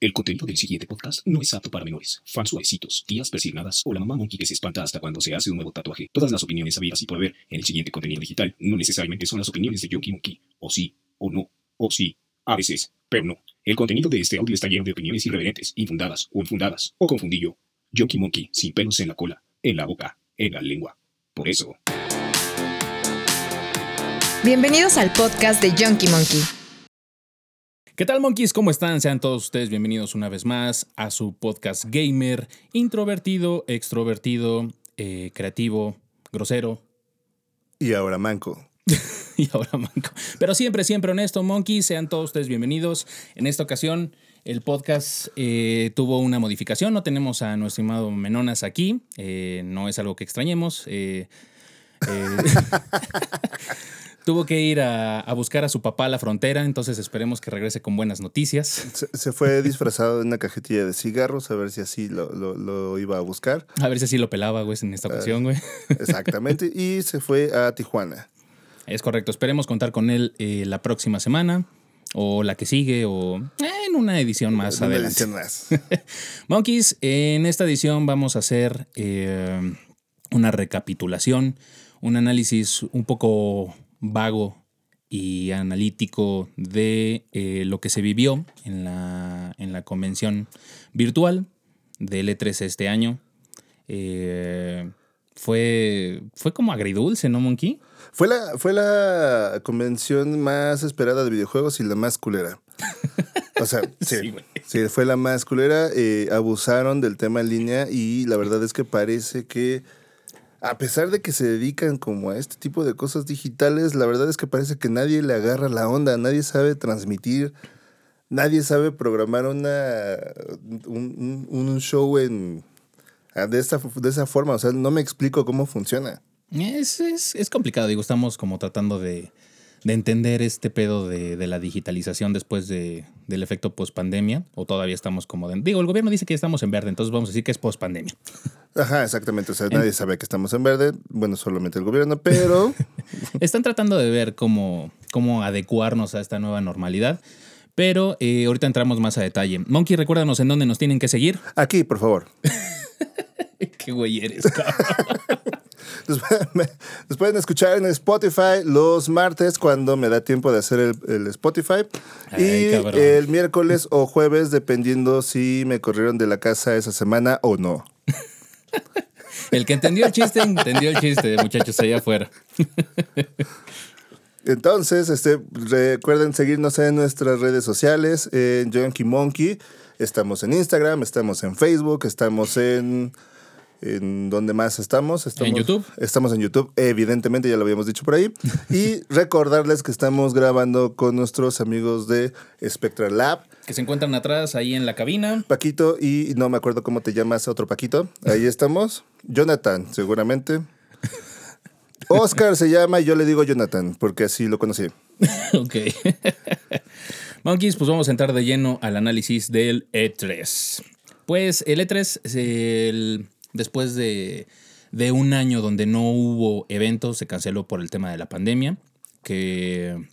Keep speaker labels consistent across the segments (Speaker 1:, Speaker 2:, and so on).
Speaker 1: El contenido del siguiente podcast no es apto para menores, fans suavecitos, tías persignadas o la mamá monkey que se espanta hasta cuando se hace un nuevo tatuaje. Todas las opiniones habidas y por haber en el siguiente contenido digital no necesariamente son las opiniones de Yonky Monkey. O sí, o no, o sí, a veces, pero no. El contenido de este audio está lleno de opiniones irreverentes, infundadas o infundadas, o confundillo. Yonky Monkey, sin pelos en la cola, en la boca, en la lengua. Por eso.
Speaker 2: Bienvenidos al podcast de Junkie Monkey.
Speaker 3: ¿Qué tal, monkeys? ¿Cómo están? Sean todos ustedes bienvenidos una vez más a su podcast gamer, introvertido, extrovertido, eh, creativo, grosero.
Speaker 4: Y ahora manco.
Speaker 3: y ahora manco. Pero siempre, siempre honesto, monkeys. Sean todos ustedes bienvenidos. En esta ocasión, el podcast eh, tuvo una modificación. No tenemos a nuestro estimado Menonas aquí. Eh, no es algo que extrañemos. Eh, tuvo que ir a, a buscar a su papá a la frontera, entonces esperemos que regrese con buenas noticias.
Speaker 4: Se, se fue disfrazado de una cajetilla de cigarros a ver si así lo, lo- lo iba a buscar.
Speaker 3: A ver si así lo pelaba, güey, en esta ocasión, güey.
Speaker 4: Exactamente. y se fue a Tijuana.
Speaker 3: Es correcto, esperemos contar con él eh, la próxima semana o la que sigue o en una edición más
Speaker 4: Una
Speaker 3: adelante.
Speaker 4: edición más.
Speaker 3: Monkeys, en esta edición vamos a hacer eh, una recapitulación, un análisis un poco vago y analítico de eh, lo que se vivió en la, en la convención virtual del E3 este año. Eh, fue, fue como agridulce, ¿no, Monkey?
Speaker 4: Fue la, fue la convención más esperada de videojuegos y la más culera. O sea, sí,
Speaker 3: sí,
Speaker 4: fue la más culera. eh, abusaron del tema en línea y la verdad es que parece que, a pesar de que se dedican como a este tipo de cosas digitales, la verdad es que parece que nadie le agarra la onda, nadie sabe transmitir, nadie sabe programar una, un, show en, ah, de, esta, de esa forma. O sea, no me explico cómo funciona.
Speaker 3: Es, es, es complicado, digo, estamos como tratando de, de entender este pedo de, de la digitalización después de, del efecto post-pandemia, o todavía estamos como... de- digo, el gobierno dice que ya estamos en verde, entonces vamos a decir que es post-pandemia.
Speaker 4: Ajá, exactamente. O sea, nadie sabe que estamos en verde. Bueno, solamente el gobierno, pero
Speaker 3: Están tratando de ver cómo, cómo adecuarnos a esta nueva normalidad, pero eh, ahorita entramos más a detalle. Monkey, recuérdanos en dónde nos tienen que seguir.
Speaker 4: aquí, por favor.
Speaker 3: Qué güey eres, cabrón.
Speaker 4: Nos pueden escuchar en Spotify los martes cuando me da tiempo de hacer el, el Spotify.
Speaker 3: Ay,
Speaker 4: y
Speaker 3: cabrón.
Speaker 4: el miércoles o jueves, dependiendo si me corrieron de la casa esa semana o no.
Speaker 3: El que entendió el chiste, entendió el chiste, muchachos, allá afuera.
Speaker 4: Entonces, este, recuerden seguirnos en nuestras redes sociales, en Junkie Monkey. Estamos en Instagram, estamos en Facebook, estamos en... ¿En dónde más estamos? estamos?
Speaker 3: En YouTube.
Speaker 4: Estamos en YouTube, evidentemente, ya lo habíamos dicho por ahí. Y recordarles que estamos grabando con nuestros amigos de Spectral Lab.
Speaker 3: Que se encuentran atrás, ahí en la cabina.
Speaker 4: Paquito y no me acuerdo cómo te llamas, otro Paquito. Ahí estamos. Jonathan, seguramente. Oscar se llama y yo le digo Jonathan, porque así lo conocí.
Speaker 3: Ok. Monkeys, pues vamos a entrar de lleno al análisis del E3. Pues el E3, es el- después de, de un año donde no hubo eventos, se canceló por el tema de la pandemia, que...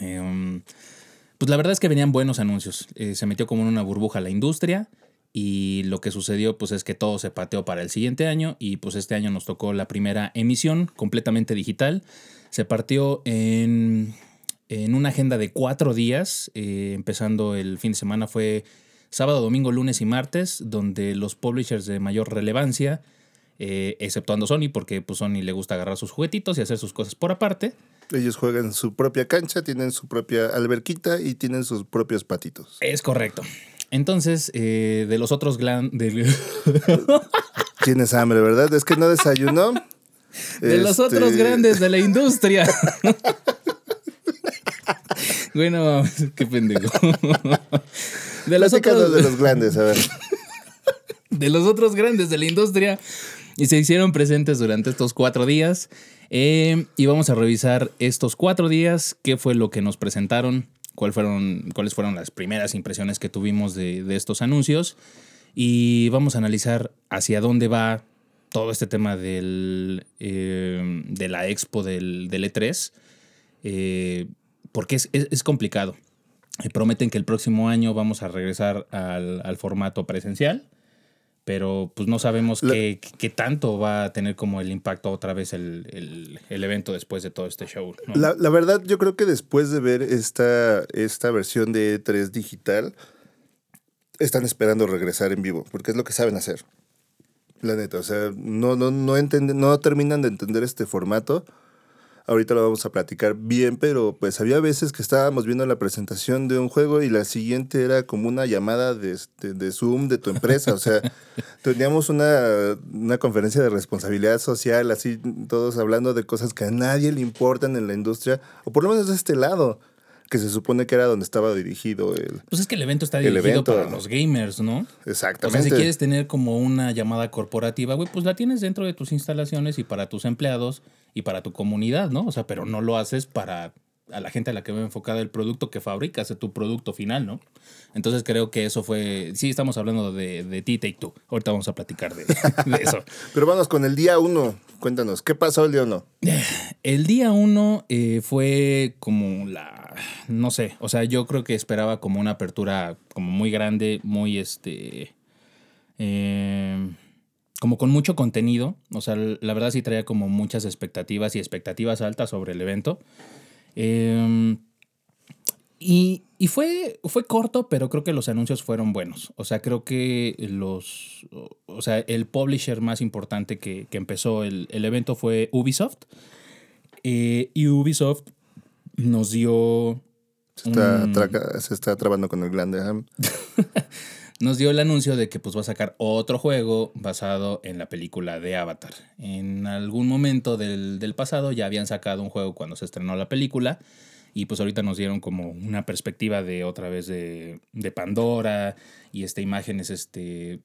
Speaker 3: um, pues la verdad es que venían buenos anuncios. Eh, se metió como en una burbuja la industria y lo que sucedió pues es que todo se pateó para el siguiente año y pues este año nos tocó la primera emisión completamente digital. Se partió en, en una agenda de cuatro días, eh, empezando el fin de semana fue sábado, domingo, lunes y martes, donde los publishers de mayor relevancia, eh, exceptuando Sony, porque pues Sony le gusta agarrar sus juguetitos y hacer sus cosas por aparte,
Speaker 4: Ellos juegan su propia cancha, tienen su propia alberquita y tienen sus propios patitos.
Speaker 3: Es correcto. Entonces, eh, de los otros glan- de,
Speaker 4: Tienes hambre, ¿verdad? Es que no desayunó.
Speaker 3: de los
Speaker 4: Este,
Speaker 3: otros grandes de la industria. bueno, qué pendejo. De los, otros,
Speaker 4: de los grandes, a ver.
Speaker 3: de los otros grandes de la industria y se hicieron presentes durante estos cuatro días. Eh, y vamos a revisar estos cuatro días, qué fue lo que nos presentaron, cuál fueron, cuáles fueron las primeras impresiones que tuvimos de, de estos anuncios. Y vamos a analizar hacia dónde va todo este tema del, eh, de la expo del, del E3, eh, porque es, es- es complicado. Prometen que el próximo año vamos a regresar al, al formato presencial, pero pues no sabemos
Speaker 4: La-
Speaker 3: qué, qué tanto va a tener como el impacto otra vez el, el- el evento después de todo este show. ¿no?
Speaker 4: La, la verdad, yo creo que después de ver esta, esta versión de E3 digital, están esperando regresar en vivo, porque es lo que saben hacer. La neta, o sea, no, no, no, no terminan de entender este formato. Ahorita lo vamos a platicar bien, pero pues había veces que estábamos viendo la presentación de un juego y la siguiente era como una llamada de, este- de Zoom de tu empresa. O sea, teníamos una, una conferencia de responsabilidad social, así todos hablando de cosas que a nadie le importan en la industria, o por lo menos de este lado, que se supone que era donde estaba dirigido el...
Speaker 3: Pues es que el evento está dirigido
Speaker 4: evento.
Speaker 3: para los gamers, ¿no? O
Speaker 4: Exactamente.
Speaker 3: sea, si quieres tener como una llamada corporativa, güey, pues la tienes dentro de tus instalaciones y para tus empleados y para tu comunidad, ¿no? O sea, pero no lo haces para a la gente a la que va enfocada el producto que fabricas, tu producto final, ¿no? Entonces creo que eso fue. Sí, estamos hablando de, de ti, Take Two. Ahorita vamos a platicar de, de eso.
Speaker 4: Pero vamos con el día uno. Cuéntanos, ¿qué pasó el día uno?
Speaker 3: El día uno eh, fue como la. No sé. O sea, yo creo que esperaba como una apertura como muy grande, muy este. eh, como con mucho contenido. O sea, la verdad sí traía como muchas expectativas y expectativas altas sobre el evento. Eh, y, y fue, fue corto, pero creo que los anuncios fueron buenos. O sea, creo que los. O sea, el publisher más importante que, que empezó el, el evento fue Ubisoft. Eh, y Ubisoft nos dio.
Speaker 4: Se está,
Speaker 3: un-
Speaker 4: traca- se está trabando con el glande.
Speaker 3: nos dio el anuncio de que pues va a sacar otro juego basado en la película de Avatar. En algún momento del, del pasado ya habían sacado un juego cuando se estrenó la película y pues ahorita nos dieron como una perspectiva de otra vez de, de Pandora y este, imágenes este,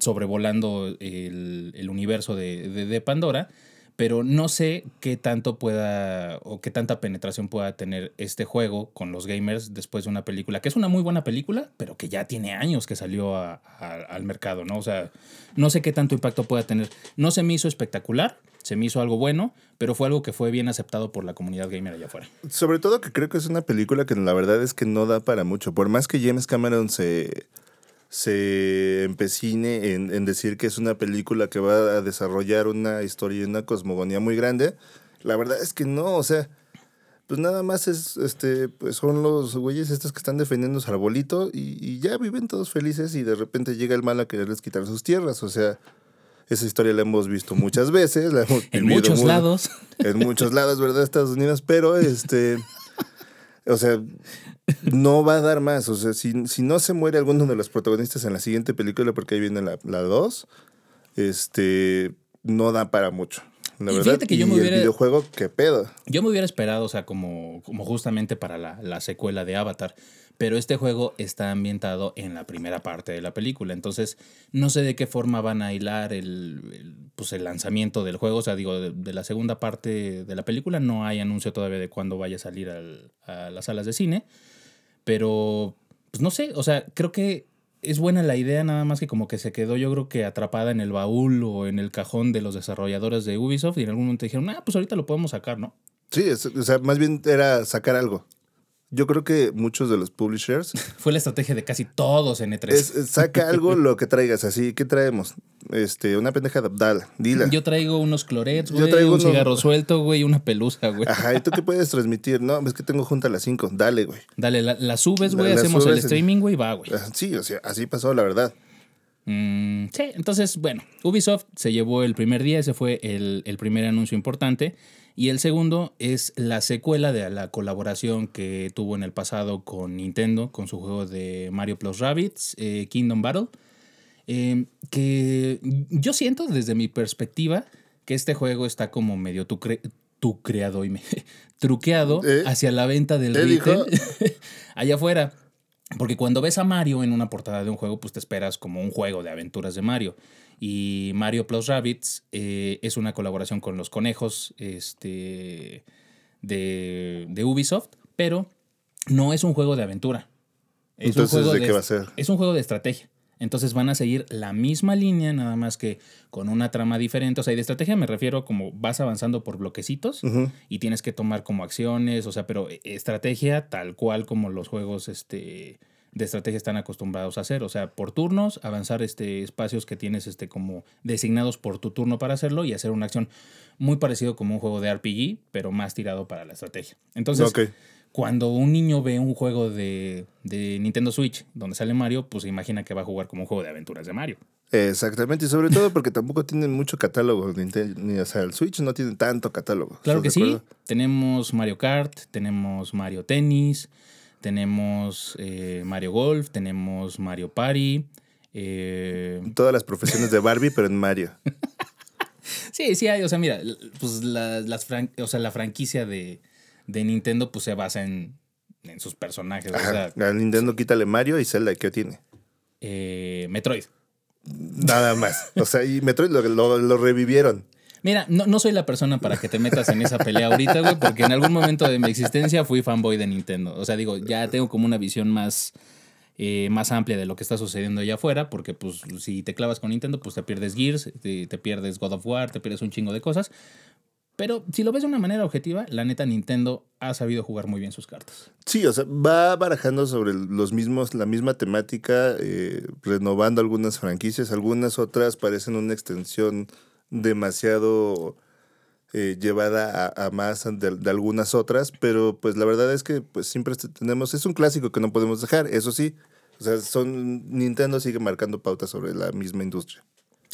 Speaker 3: sobrevolando el, el universo de- de Pandora. Pero no sé qué tanto pueda o qué tanta penetración pueda tener este juego con los gamers después de una película, que es una muy buena película, pero que ya tiene años que salió al mercado, ¿no? O sea, no sé qué tanto impacto pueda tener. No se me hizo espectacular, se me hizo algo bueno, pero fue algo que fue bien aceptado por la comunidad gamer allá afuera.
Speaker 4: Sobre todo que creo que es una película que la verdad es que no da para mucho. Por más que James Cameron se, se empecine en, en decir que es una película que va a desarrollar una historia y una cosmogonía muy grande, la verdad es que no, o sea, pues nada más es, este, pues son los güeyes estos que están defendiendo su arbolito y, y ya viven todos felices y de repente llega el mal a quererles quitar sus tierras, o sea, esa historia la hemos visto muchas veces, la hemos
Speaker 3: En muchos
Speaker 4: muy-
Speaker 3: lados.
Speaker 4: en muchos lados, ¿verdad? Estados Unidos, pero este, o sea, no va a dar más. O sea, si, si no se muere alguno de los protagonistas en la siguiente película, porque ahí viene la 2, este, no da para mucho. La
Speaker 3: Y
Speaker 4: verdad,
Speaker 3: fíjate que yo
Speaker 4: y
Speaker 3: me
Speaker 4: el
Speaker 3: hubiera-
Speaker 4: videojuego, qué pedo.
Speaker 3: Yo me hubiera esperado, o sea, como, como justamente para la, la secuela de Avatar. Pero este juego está ambientado en la primera parte de la película. Entonces, no sé de qué forma van a hilar el, el, pues el lanzamiento del juego. O sea, digo, de, de la segunda parte de la película no hay anuncio todavía de cuándo vaya a salir al- a las salas de cine. Pero, pues no sé, o sea, creo que es buena la idea, nada más que como que se quedó, yo creo que atrapada en el baúl o en el cajón de los desarrolladores de Ubisoft. Y en algún momento dijeron, ah, pues ahorita lo podemos sacar, ¿no?
Speaker 4: Sí, o sea, más bien era sacar algo. Yo creo que muchos de los publishers
Speaker 3: Fue la estrategia de casi todos en E3.
Speaker 4: es, es saca algo lo que traigas. Así, ¿qué traemos? Este, una pendeja de dila.
Speaker 3: Yo traigo unos clorets,
Speaker 4: Yo
Speaker 3: güey,
Speaker 4: traigo
Speaker 3: un cigarro suelto, güey, una pelusa, güey.
Speaker 4: Ajá, ¿y tú qué puedes transmitir? No, es que tengo junta a las 5. Dale, güey.
Speaker 3: Dale, la, la subes, güey, hacemos el
Speaker 4: subes
Speaker 3: streaming, güey, va, güey.
Speaker 4: Sí, o sea, así pasó, la verdad.
Speaker 3: Mm, sí, entonces, bueno, Ubisoft se llevó el primer día, ese fue el, el primer anuncio importante. Y el segundo es la secuela de la colaboración que tuvo en el pasado con Nintendo, con su juego de Mario Plus Rabbids, eh, Kingdom Battle. Eh, que yo siento desde mi perspectiva que este juego está como medio tu, cre- tu creado y me, truqueado
Speaker 4: ¿Eh?
Speaker 3: hacia la venta del
Speaker 4: ¿Eh,
Speaker 3: retail allá afuera. Porque cuando ves a Mario en una portada de un juego, pues te esperas como un juego de aventuras de Mario. Y Mario Plus Rabbids eh, es una colaboración con los conejos este, de, de Ubisoft, pero no es un juego de aventura. Es
Speaker 4: Entonces,
Speaker 3: un juego
Speaker 4: ¿de qué va a ser?
Speaker 3: Es un juego de estrategia. Entonces van a seguir la misma línea, nada más que con una trama diferente. O sea, y de estrategia me refiero como vas avanzando por bloquecitos y tienes que tomar como acciones, o sea, pero eh, estrategia tal cual como los juegos este, de estrategia están acostumbrados a hacer. O sea, por turnos, avanzar este, espacios que tienes este, como designados por tu turno para hacerlo y hacer una acción muy parecido como un juego de RPG, pero más tirado para la estrategia. Entonces. Cuando un niño ve un juego de, de Nintendo Switch donde sale Mario, pues se imagina que va a jugar como un juego de aventuras de Mario.
Speaker 4: Exactamente, y sobre todo porque tampoco tienen mucho catálogo. Nintendo, ni- o sea, el Switch no tiene tanto catálogo.
Speaker 3: Claro que
Speaker 4: ¿estás de
Speaker 3: sí. Tenemos Mario Kart, tenemos Mario Tennis, tenemos eh, Mario Golf, tenemos Mario Party. eh,
Speaker 4: Todas las profesiones de Barbie, pero en Mario.
Speaker 3: sí, sí hay. O sea, mira, pues la, las fran- o sea, la franquicia de, de Nintendo pues se basa en, en sus personajes. O sea.
Speaker 4: A Nintendo quítale Mario y Zelda, ¿qué tiene?
Speaker 3: eh, Metroid.
Speaker 4: Nada más. O sea, y Metroid lo, lo- lo revivieron.
Speaker 3: Mira, no, no soy la persona para que te metas en esa pelea ahorita, güey, porque en algún momento de mi existencia fui fanboy de Nintendo. O sea, digo, ya tengo como una visión más, eh, más amplia de lo que está sucediendo allá afuera, porque pues si te clavas con Nintendo, pues te pierdes Gears, te, te pierdes God of War, te pierdes un chingo de cosas. Pero si lo ves de una manera objetiva, la neta Nintendo ha sabido jugar muy bien sus cartas.
Speaker 4: Sí, o sea, va barajando sobre los mismos, la misma temática, eh, renovando algunas franquicias, algunas otras parecen una extensión demasiado eh, llevada a, más de, de algunas otras, pero pues la verdad es que pues siempre este- tenemos, es un clásico que no podemos dejar, eso sí, o sea, son, Nintendo sigue marcando pautas sobre la misma industria.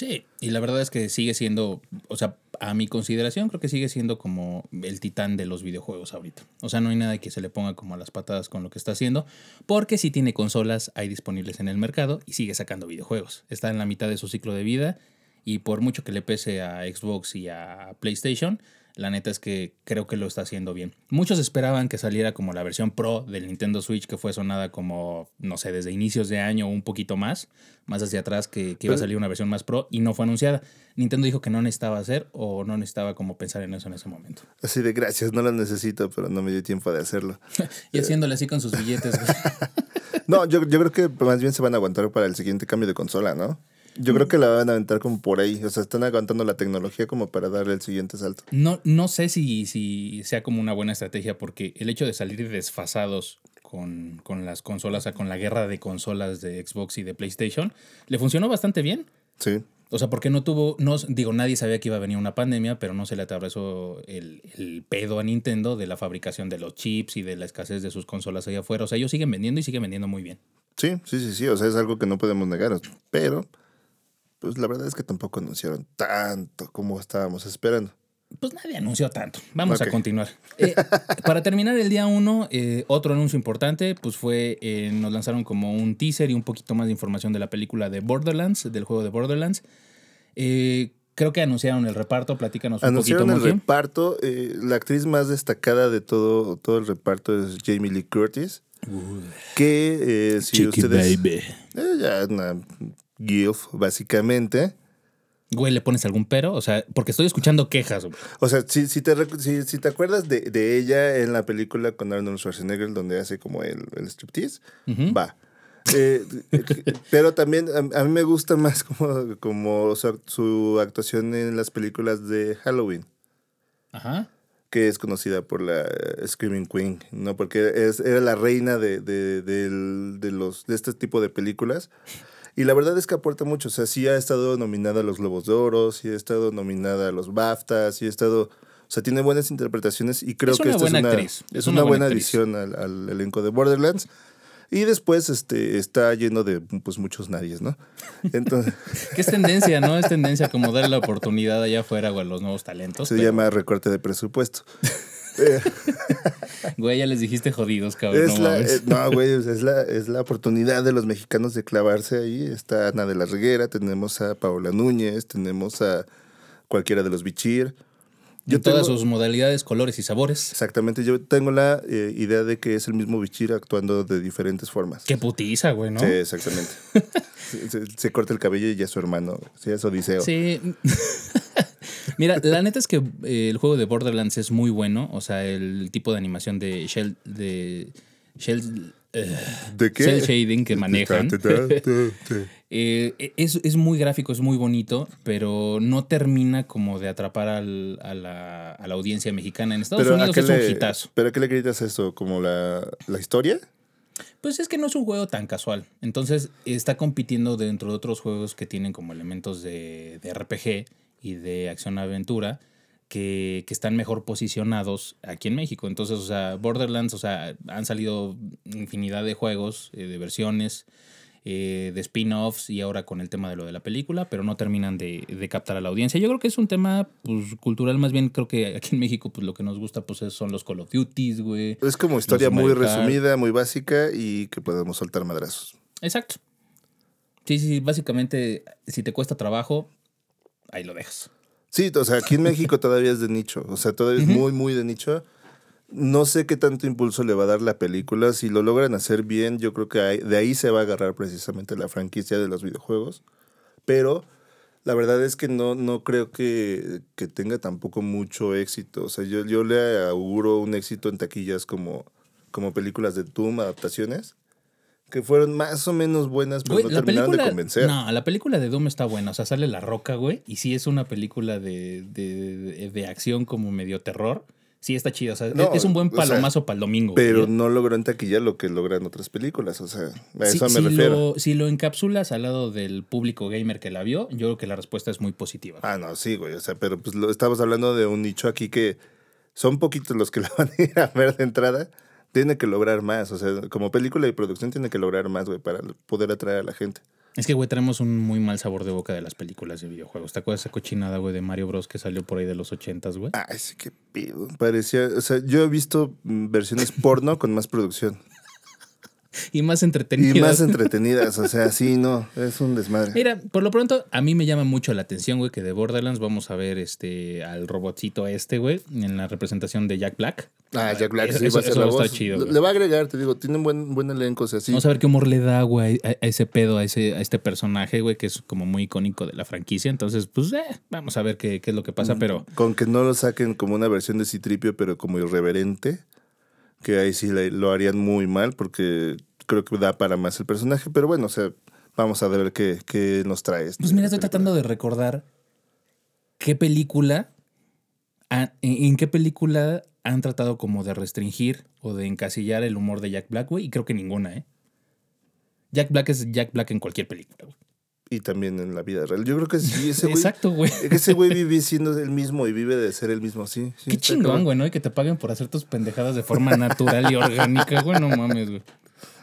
Speaker 3: Sí, y la verdad es que sigue siendo, o sea, a mi consideración creo que sigue siendo como el titán de los videojuegos ahorita. O sea, no hay nada que se le ponga como a las patadas con lo que está haciendo, porque sí tiene consolas ahí disponibles en el mercado y sigue sacando videojuegos. Está en la mitad de su ciclo de vida y por mucho que le pese a Xbox y a PlayStation, la neta es que creo que lo está haciendo bien. Muchos esperaban que saliera como la versión Pro del Nintendo Switch, que fue sonada como, no sé, desde inicios de año o un poquito más, más hacia atrás, que, que iba a salir una versión más Pro y no fue anunciada. Nintendo dijo que no necesitaba hacer o no necesitaba como pensar en eso en ese momento.
Speaker 4: Así de gracias, no lo necesito, pero no me dio tiempo de hacerlo.
Speaker 3: Y haciéndole así con sus billetes.
Speaker 4: No, yo, yo creo que más bien se van a aguantar para el siguiente cambio de consola, ¿no? Yo creo que la van a aventar como por ahí. O sea, están aguantando la tecnología como para darle el siguiente salto.
Speaker 3: No, no sé si, si sea como una buena estrategia, porque el hecho de salir desfasados con, con las consolas, o sea, con la guerra de consolas de Xbox y de PlayStation, le funcionó bastante bien.
Speaker 4: Sí.
Speaker 3: O sea, porque no tuvo, no, digo, nadie sabía que iba a venir una pandemia, pero no se le atravesó el, el pedo a Nintendo de la fabricación de los chips y de la escasez de sus consolas allá afuera. O sea, ellos siguen vendiendo y siguen vendiendo muy bien.
Speaker 4: Sí, sí, sí, sí. O sea, es algo que no podemos negar. Pero, pues la verdad es que tampoco anunciaron tanto como estábamos esperando.
Speaker 3: Pues nadie anunció tanto. Vamos a continuar. Eh, para terminar el día uno, eh, otro anuncio importante, pues fue, eh, nos lanzaron como un teaser y un poquito más de información de la película de Borderlands, del juego de Borderlands. Creo que anunciaron el reparto, platícanos un
Speaker 4: Anunciaron
Speaker 3: poquito,
Speaker 4: el
Speaker 3: Moji.
Speaker 4: reparto. la actriz más destacada de todo, todo el reparto es Jamie Lee Curtis. Que si ustedes.
Speaker 3: baby.
Speaker 4: Ella una gilf, básicamente.
Speaker 3: Güey, ¿le pones algún pero? O sea, porque estoy escuchando quejas. güey.
Speaker 4: O sea, si, si, te, si, si te acuerdas de, de ella en la película con Arnold Schwarzenegger, donde hace como el, el striptease, va. Eh, pero también a, a mí me gusta más como, como su, su actuación en las películas de Halloween,
Speaker 3: Ajá.
Speaker 4: que es conocida por la eh, Screaming Queen, ¿no? Porque es, era la reina de, de, del- de los, de este tipo de películas. Y la verdad es que aporta mucho. O sea, sí ha estado nominada a los Globos de Oro, sí ha estado nominada a los BAFTA, sí ha estado. O sea, tiene buenas interpretaciones y creo
Speaker 3: Es
Speaker 4: que esta es una, es
Speaker 3: es
Speaker 4: una,
Speaker 3: una buena
Speaker 4: buena adición al, al elenco de Borderlands. Y después este, está lleno de pues, muchos nadies, ¿no? Entonces,
Speaker 3: Que es tendencia, ¿no? Es tendencia como darle la oportunidad allá afuera güey, a los nuevos talentos.
Speaker 4: se
Speaker 3: pero,
Speaker 4: llama recorte de presupuesto.
Speaker 3: Güey, ya les dijiste jodidos, cabrón.
Speaker 4: es
Speaker 3: no
Speaker 4: la, eh, no, güey, es la, es la oportunidad de los mexicanos de clavarse ahí. Está Ana de la Reguera, tenemos a Paola Núñez, tenemos a cualquiera de los Bichir.
Speaker 3: en todas sus modalidades, colores y sabores.
Speaker 4: Exactamente, yo tengo la eh, idea de que es el mismo Bichir actuando de diferentes formas.
Speaker 3: Qué putiza, güey, ¿no?
Speaker 4: Sí, exactamente. se, se- se corta el cabello y ya es su hermano. Sí, es Odiseo.
Speaker 3: Sí. Mira, la neta es que eh, el juego de Borderlands es muy bueno. O sea, el tipo de animación de Shell. De Shell
Speaker 4: ¿De qué?
Speaker 3: cel shading que manejan. Eh, es, es muy gráfico, es muy bonito, pero no termina como de atrapar al- a, la, a la audiencia mexicana. En Estados
Speaker 4: ¿a
Speaker 3: Unidos es un hitazo.
Speaker 4: ¿Pero a qué le gritas eso? ¿Como la, la historia?
Speaker 3: Pues es que no es un juego tan casual. Entonces está compitiendo dentro de otros juegos que tienen como elementos de, de RPG y de acción-aventura que, que están mejor posicionados aquí en México. Entonces, o sea, Borderlands, o sea, han salido infinidad de juegos, eh, de versiones, eh, de spin-offs y ahora con el tema de lo de la película, pero no terminan de, de captar a la audiencia. Yo creo que es un tema pues, cultural, más bien creo que aquí en México pues lo que nos gusta pues es- son los Call of Duties, güey.
Speaker 4: Es como historia muy resumida, muy básica y que podemos soltar madrazos.
Speaker 3: Exacto. Sí, sí, básicamente, si te cuesta trabajo, ahí lo dejas.
Speaker 4: Sí, o sea, aquí en México todavía es de nicho. O sea, todavía es muy, muy de nicho. No sé qué tanto impulso le va a dar la película. Si lo logran hacer bien, yo creo que ahí- de ahí se va a agarrar precisamente la franquicia de los videojuegos. Pero la verdad es que no, no creo que, que tenga tampoco mucho éxito. O sea, yo, yo le auguro un éxito en taquillas como, como películas de Doom, adaptaciones, que fueron más o menos buenas, pero
Speaker 3: Güey,
Speaker 4: no
Speaker 3: la
Speaker 4: terminaron
Speaker 3: película.
Speaker 4: de convencer.
Speaker 3: No, la película de Doom está buena. O sea, sale La Roca, güey. Y sí es una película de, de, de- de acción como medio terror. Sí está chido. O sea,
Speaker 4: No,
Speaker 3: es un buen
Speaker 4: o sea,
Speaker 3: palomazo para el domingo.
Speaker 4: Pero
Speaker 3: güey.
Speaker 4: no logró en taquilla lo que logran otras películas. O sea, a eso me
Speaker 3: si
Speaker 4: refiero.
Speaker 3: Lo, si lo encapsulas al lado del público gamer que la vio, yo creo que la respuesta es muy positiva.
Speaker 4: Ah, no, sí, güey. O sea, pero pues lo, estamos hablando de un nicho aquí que son poquitos los que la van a ir a ver de entrada. Tiene que lograr más. O sea, como película y producción tiene que lograr más, güey, para poder atraer a la gente.
Speaker 3: Es que, güey, tenemos un muy mal sabor de boca de las películas de videojuegos. ¿Te acuerdas esa cochinada, güey, de Mario Bros. que salió por ahí de los ochentas, güey?
Speaker 4: Ay, sí, qué pido. Parecía. O sea, yo he visto mm, versiones porno con más producción.
Speaker 3: Y más entretenidas.
Speaker 4: Y más entretenidas. O sea, sí, no. Es un desmadre.
Speaker 3: Mira, por lo pronto, a mí me llama mucho la atención, güey, que de Borderlands vamos a ver este al robotcito este, güey, en la representación de Jack Black.
Speaker 4: Ah, Jack Black
Speaker 3: Eso-
Speaker 4: sí va a
Speaker 3: eso-
Speaker 4: ser
Speaker 3: eso
Speaker 4: la voz.
Speaker 3: chido,
Speaker 4: Le- va a agregar, te digo, tiene un buen, buen elenco. O sea, sí.
Speaker 3: Vamos a ver qué humor le da, güey, a, a ese pedo, a, ese, a este personaje, güey, que es como muy icónico de la franquicia. Entonces, pues, eh, vamos a ver qué, qué es lo que pasa, pero
Speaker 4: Con que no lo saquen como una versión de Citripio, pero como irreverente, que ahí sí lo harían muy mal porque creo que da para más el personaje. Pero bueno, o sea, vamos a ver qué, qué nos trae. este-
Speaker 3: Pues mira, estoy tratando de recordar qué película, en, en qué película han tratado como de restringir o de encasillar el humor de Jack Black, güey, y creo que ninguna, ¿eh? Jack Black es Jack Black en cualquier película, güey.
Speaker 4: Y también en la vida real. Yo creo que sí, ese güey.
Speaker 3: Exacto, güey.
Speaker 4: que Ese güey vive siendo el mismo y vive de ser el mismo, sí. sí
Speaker 3: Qué chingón, güey, ¿no? Y que te paguen por hacer tus pendejadas de forma natural y orgánica, güey, no mames, güey.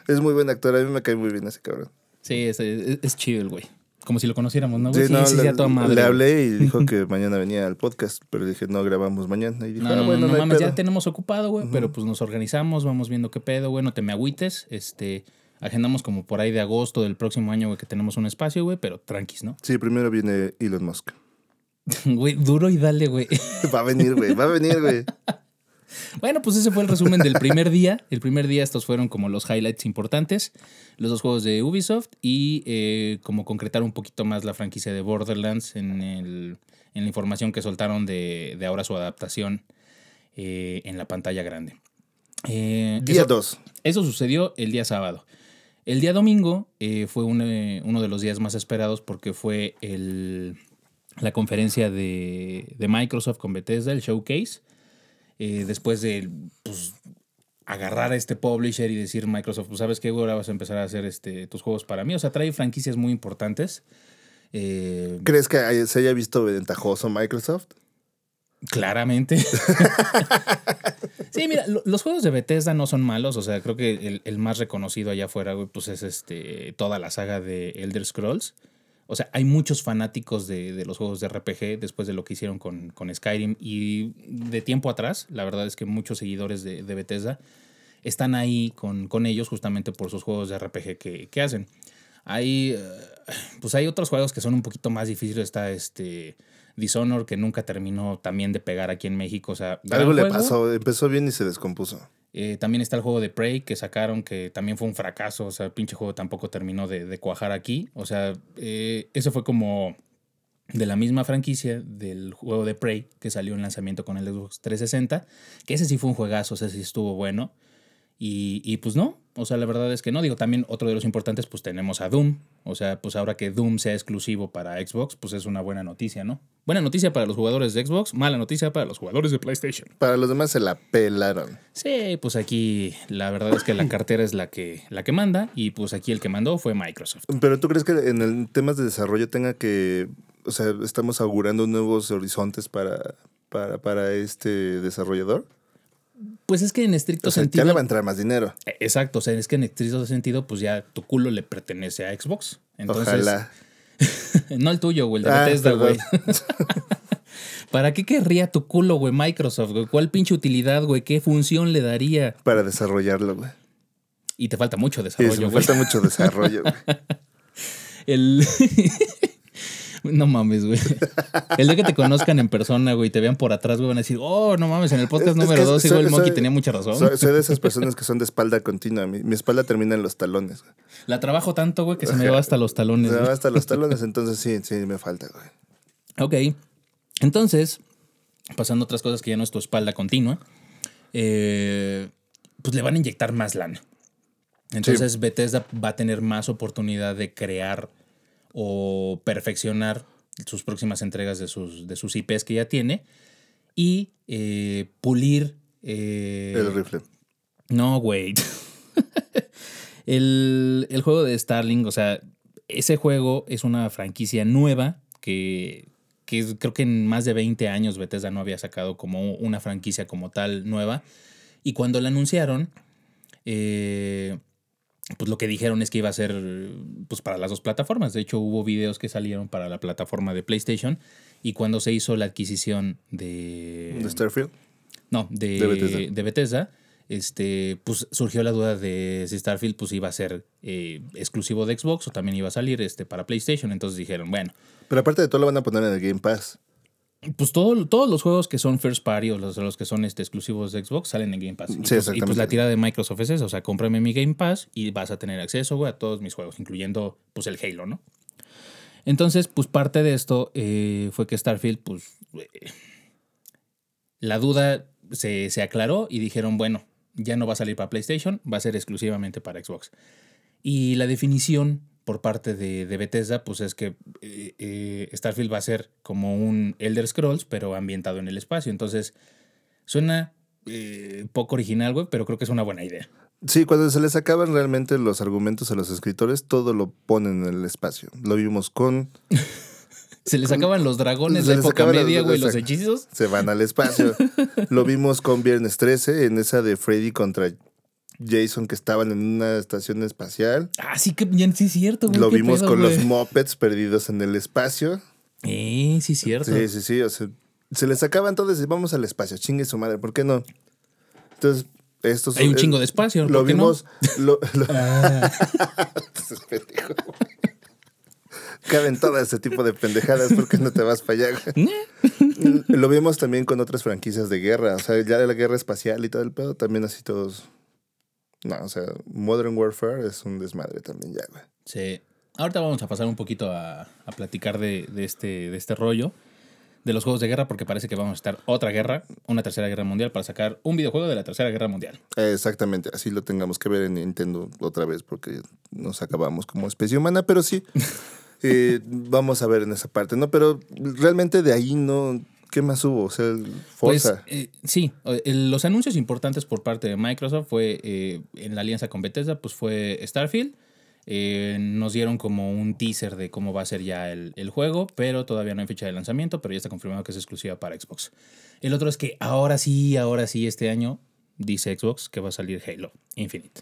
Speaker 4: Es muy buen actor, a mí me cae muy bien ese cabrón.
Speaker 3: Sí, es, es- es chido el güey. Como si lo conociéramos, ¿no? güey?
Speaker 4: Sí,
Speaker 3: Sí,
Speaker 4: no,
Speaker 3: sí, sí,
Speaker 4: le,
Speaker 3: toda madre.
Speaker 4: le hablé y dijo que mañana venía al podcast, pero dije, no, grabamos mañana. Y dijo,
Speaker 3: No,
Speaker 4: ah,
Speaker 3: no,
Speaker 4: bueno,
Speaker 3: no, mames,
Speaker 4: pedo.
Speaker 3: ya tenemos ocupado, güey, pero pues nos organizamos, vamos viendo qué pedo, güey, no te me agüites, este, agendamos como por ahí de agosto del próximo año, güey, que tenemos un espacio, güey, pero tranquis, ¿no?
Speaker 4: Sí, primero viene Elon Musk.
Speaker 3: Güey, duro y dale, güey.
Speaker 4: Va a venir, güey, va a venir, güey.
Speaker 3: Bueno, pues ese fue el resumen del primer día. El primer día estos fueron como los highlights importantes, los dos juegos de Ubisoft y eh, como concretar un poquito más la franquicia de Borderlands en, el- en la información que soltaron de, de ahora su adaptación eh, en la pantalla grande. Eh,
Speaker 4: Día
Speaker 3: eso-
Speaker 4: 2.
Speaker 3: Eso sucedió el día sábado. El día domingo eh, fue eh, uno de los días más esperados porque fue el, la conferencia de, Microsoft con Bethesda, el showcase. Eh, después de pues, agarrar a este publisher y decir Microsoft, pues sabes güey, ahora vas a empezar a hacer este, tus juegos para mí. O sea, trae franquicias muy importantes.
Speaker 4: ¿Crees que se haya visto ventajoso Microsoft?
Speaker 3: Claramente. sí, mira, lo- los juegos de Bethesda no son malos. O sea, creo que el, el más reconocido allá afuera, güey, pues es este toda la saga de Elder Scrolls. O sea, hay muchos fanáticos de, de los juegos de RPG después de lo que hicieron con, con Skyrim. Y de tiempo atrás, la verdad es que muchos seguidores de, de Bethesda están ahí con, con ellos justamente por sus juegos de RPG que, que hacen. Hay, eh, pues hay otros juegos que son un poquito más difíciles. Está este Dishonor, que nunca terminó también de pegar aquí en México. O sea,
Speaker 4: Algo le
Speaker 3: juego.
Speaker 4: pasó, empezó bien y se descompuso.
Speaker 3: Eh, también está el juego de Prey que sacaron, que también fue un fracaso. O sea, el pinche juego tampoco terminó de, de cuajar aquí. O sea, eh, eso fue como de la misma franquicia del juego de Prey que salió en lanzamiento con el Xbox 360. Que ese sí fue un juegazo, ese sí estuvo bueno. Y, y pues no, O sea, la verdad es que no. Digo, también otro de los importantes, pues tenemos a Doom. O sea, pues ahora que Doom sea exclusivo para Xbox, pues es una buena noticia, ¿no? Buena noticia para los jugadores de Xbox, mala noticia para los jugadores de PlayStation.
Speaker 4: Para los demás se la pelaron.
Speaker 3: Sí, pues aquí la verdad es que la cartera es la que, la que manda y pues aquí el que mandó fue Microsoft.
Speaker 4: Pero tú crees que en el temas de desarrollo tenga que, o sea, estamos augurando nuevos horizontes para, para, para este desarrollador?
Speaker 3: Pues es que en estricto
Speaker 4: O sea,
Speaker 3: sentido...
Speaker 4: ya le va a entrar más dinero.
Speaker 3: Exacto, o sea, es que en estricto sentido, pues ya tu culo le pertenece a Xbox. Entonces,
Speaker 4: Ojalá.
Speaker 3: no el tuyo, güey, el de
Speaker 4: Ah,
Speaker 3: Bethesda, güey. ¿Para qué querría tu culo, güey, Microsoft, güey? ¿Cuál pinche utilidad, güey? ¿Qué función le daría?
Speaker 4: Para desarrollarlo, güey.
Speaker 3: Y te falta mucho desarrollo,
Speaker 4: sí, me
Speaker 3: güey.
Speaker 4: falta mucho desarrollo, güey.
Speaker 3: El... no mames, güey. El día que te conozcan en persona, güey, y te vean por atrás, güey, van a decir, oh, no mames, en el podcast
Speaker 4: Es-
Speaker 3: número
Speaker 4: que
Speaker 3: 2
Speaker 4: soy-
Speaker 3: igual el Monkey tenía mucha razón.
Speaker 4: Soy, soy de esas personas que son de espalda continua. Mi, mi espalda termina en los talones. güey.
Speaker 3: La trabajo tanto, güey, que se me va hasta los talones.
Speaker 4: Me
Speaker 3: güey.
Speaker 4: va hasta los talones, entonces sí, sí, me falta, güey.
Speaker 3: Ok. Entonces, pasando a otras cosas que ya no es tu espalda continua, eh, pues le van a inyectar más lana. Entonces, Bethesda va a tener más oportunidad de crear o perfeccionar sus próximas entregas de sus, de sus IPs que ya tiene y eh, pulir. eh,
Speaker 4: El rifle.
Speaker 3: no, güey. el, el juego de Starling, o sea, ese juego es una franquicia nueva que, que creo que en más de 20 años Bethesda no había sacado como una franquicia como tal nueva. Y cuando la anunciaron, eh, pues lo que dijeron es que iba a ser pues para las dos plataformas. De hecho, hubo videos que salieron para la plataforma de PlayStation. Y cuando se hizo la adquisición de...
Speaker 4: ¿De Starfield?
Speaker 3: No, de,
Speaker 4: De Bethesda.
Speaker 3: de Bethesda, este, pues surgió la duda de si Starfield pues iba a ser eh, exclusivo de Xbox o también iba a salir este, para PlayStation. Entonces dijeron, bueno,
Speaker 4: Pero aparte de todo lo van a poner en el Game Pass.
Speaker 3: Pues todo- todos los juegos que son first party o los, los que son este, exclusivos de Xbox salen en Game Pass. Y,
Speaker 4: Sí,
Speaker 3: pues, y pues la tirada de Microsoft es eso, o sea, cómprame mi Game Pass y vas a tener acceso güey, a todos mis juegos, incluyendo pues el Halo, ¿no? Entonces, pues parte de esto eh, fue que Starfield, pues eh, la duda se, se aclaró y dijeron, bueno, ya no va a salir para PlayStation, va a ser exclusivamente para Xbox. Y la definición por parte de, de Bethesda, pues es que eh, eh, Starfield va a ser como un Elder Scrolls, pero ambientado en el espacio. Entonces, suena eh, poco original, güey, pero creo que es una buena idea.
Speaker 4: Sí, cuando se les acaban realmente los argumentos a los escritores, todo lo ponen en el espacio. Lo vimos con
Speaker 3: Se les acaban los dragones de época media, güey, los hechizos.
Speaker 4: Se van al espacio. lo vimos con Viernes 13, en esa de Freddy contra Jason que estaban en una estación espacial.
Speaker 3: Ah, sí, que bien, sí es cierto, güey.
Speaker 4: Lo vimos
Speaker 3: pedo,
Speaker 4: con los mopeds perdidos en el espacio.
Speaker 3: Eh, sí es cierto.
Speaker 4: Sí, sí, sí. o sea, se les acaban todos y vamos al espacio. Chingue su madre, ¿por qué no? Entonces, estos
Speaker 3: Hay un
Speaker 4: eh,
Speaker 3: chingo de espacio.
Speaker 4: Lo
Speaker 3: ¿por no?
Speaker 4: vimos. Lo, lo-
Speaker 3: Ah.
Speaker 4: Caben todo ese tipo de pendejadas, ¿por qué no te vas para allá? Lo vimos también con otras franquicias de guerra, o sea, ya de la guerra espacial y todo el pedo, también así todos. No, o sea, Modern Warfare es un desmadre también ya, güey.
Speaker 3: sí. Ahorita vamos a pasar un poquito a, a platicar de, de este, de este rollo, de los juegos de guerra, porque parece que vamos a estar otra guerra, una tercera guerra mundial, para sacar un videojuego de la tercera guerra mundial.
Speaker 4: Exactamente, así lo tengamos que ver en Nintendo otra vez porque nos acabamos como especie humana, pero sí, eh, vamos a ver en esa parte, ¿no? Pero realmente de ahí no, ¿qué más hubo? O sea, el
Speaker 3: Pues
Speaker 4: Forza.
Speaker 3: eh, sí, el- los anuncios importantes por parte de Microsoft fue eh, en la alianza con Bethesda, pues fue Starfield. Eh, nos dieron como un teaser de cómo va a ser ya el, el juego, pero todavía no hay fecha de lanzamiento, pero ya está confirmado que es exclusiva para Xbox. El otro es que ahora sí, ahora sí, este año, dice Xbox que va a salir Halo Infinite.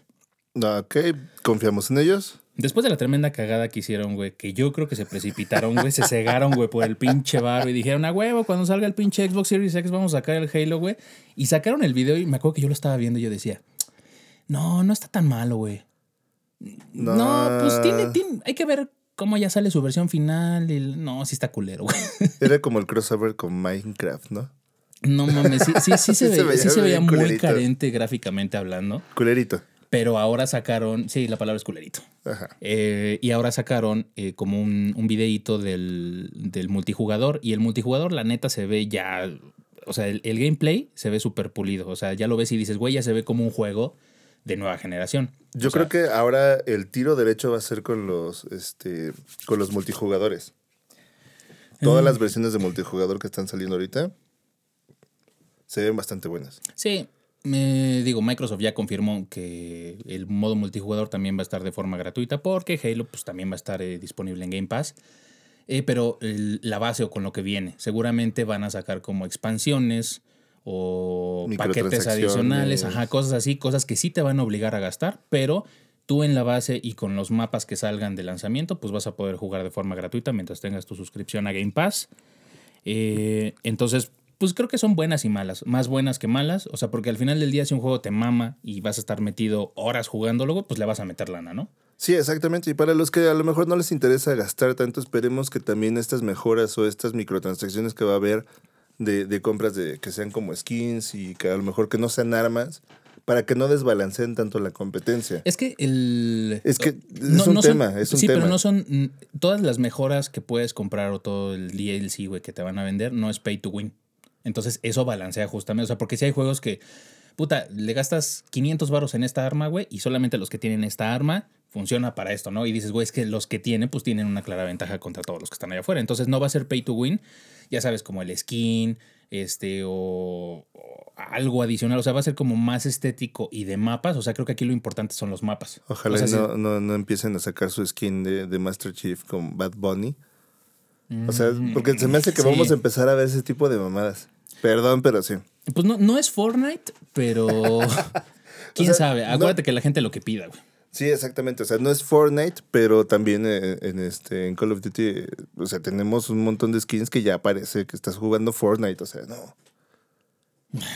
Speaker 4: ok, confiamos en ellos.
Speaker 3: Después de la tremenda cagada que hicieron, güey, que yo creo que se precipitaron, güey, se cegaron, güey, por el pinche bar y dijeron, a huevo, cuando salga el pinche Xbox Series X vamos a sacar el Halo, güey. Y sacaron el video y me acuerdo que yo lo estaba viendo y yo decía, no, no está tan malo, güey. No, pues tiene, tiene- hay que ver cómo ya sale su versión final. Y, no, sí está culero, güey.
Speaker 4: Era como el crossover con Minecraft, ¿no?
Speaker 3: No mames, sí, sí, sí se,
Speaker 4: Sí se veía
Speaker 3: se veía muy
Speaker 4: culerito.
Speaker 3: carente gráficamente hablando.
Speaker 4: Culerito.
Speaker 3: Pero ahora sacaron, sí, la palabra es culerito.
Speaker 4: Ajá.
Speaker 3: Eh, y ahora sacaron eh, como un, un videíto del, del multijugador. Y el multijugador, la neta, se ve ya. O sea, el, el gameplay se ve súper pulido. O sea, ya lo ves y dices, güey, ya se ve como un juego de nueva generación.
Speaker 4: Yo
Speaker 3: O
Speaker 4: creo
Speaker 3: sea,
Speaker 4: que ahora el tiro derecho va a ser con los, este, con los multijugadores. Todas
Speaker 3: Mm.
Speaker 4: las versiones de multijugador que están saliendo ahorita se ven bastante buenas.
Speaker 3: Sí, me digo, Microsoft ya confirmó que el modo multijugador también va a estar de forma gratuita porque Halo pues, también va a estar eh, disponible en Game Pass. Eh, pero el- la base o con lo que viene, seguramente van a sacar como expansiones o paquetes adicionales, ajá, cosas así, cosas que sí te van a obligar a gastar, pero tú en la base y con los mapas que salgan de lanzamiento, pues vas a poder jugar de forma gratuita mientras tengas tu suscripción a Game Pass. Eh, entonces, pues creo que son buenas y malas, más buenas que malas, o sea, porque al final del día si un juego te mama y vas a estar metido horas jugándolo, pues le vas a meter lana, ¿no?
Speaker 4: Sí, exactamente. Y para los que a lo mejor no les interesa gastar tanto, esperemos que también estas mejoras o estas microtransacciones que va a haber de, de compras de que sean como skins y que a lo mejor que no sean armas, para que no desbalanceen tanto la competencia.
Speaker 3: Es que el...
Speaker 4: Es que es un tema, es un
Speaker 3: sí,
Speaker 4: tema.
Speaker 3: pero no son... Todas las mejoras que puedes comprar o todo el DLC, güey, que te van a vender, no es pay to win. Entonces eso balancea justamente. O sea, porque si hay juegos que... Puta, le gastas 500 varos en esta arma, güey, y solamente los que tienen esta arma funciona para esto, ¿no? Y dices, güey, es que los que tienen, pues tienen una clara ventaja contra todos los que están allá afuera. Entonces no va a ser pay to win, ya sabes, como el skin, este, o, o algo adicional. O sea, va a ser como más estético y de mapas. O sea, creo que aquí lo importante son los mapas.
Speaker 4: Ojalá
Speaker 3: O sea,
Speaker 4: y
Speaker 3: si-
Speaker 4: no, no, no empiecen a sacar su skin de, de Master Chief con Bad Bunny. O sea, porque se me hace que
Speaker 3: Mm, Sí.
Speaker 4: vamos a empezar a ver ese tipo de mamadas. Perdón, pero sí.
Speaker 3: Pues no, no es Fortnite, pero. ¿Quién
Speaker 4: sea,
Speaker 3: sabe?
Speaker 4: no-
Speaker 3: Acuérdate que la gente lo que pida, güey.
Speaker 4: Sí, exactamente. O sea, no es Fortnite, pero también eh, en, este, en Call of Duty, o sea, tenemos un montón de skins que ya parece que estás jugando Fortnite. O sea, no.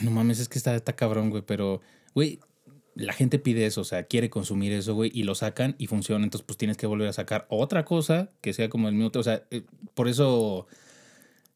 Speaker 3: No mames, es que está, está cabrón, güey, pero, güey, la gente pide eso, o sea, quiere consumir eso, güey, y lo sacan y funciona, entonces pues tienes que volver a sacar otra cosa que sea como el minuto, o sea, eh, por eso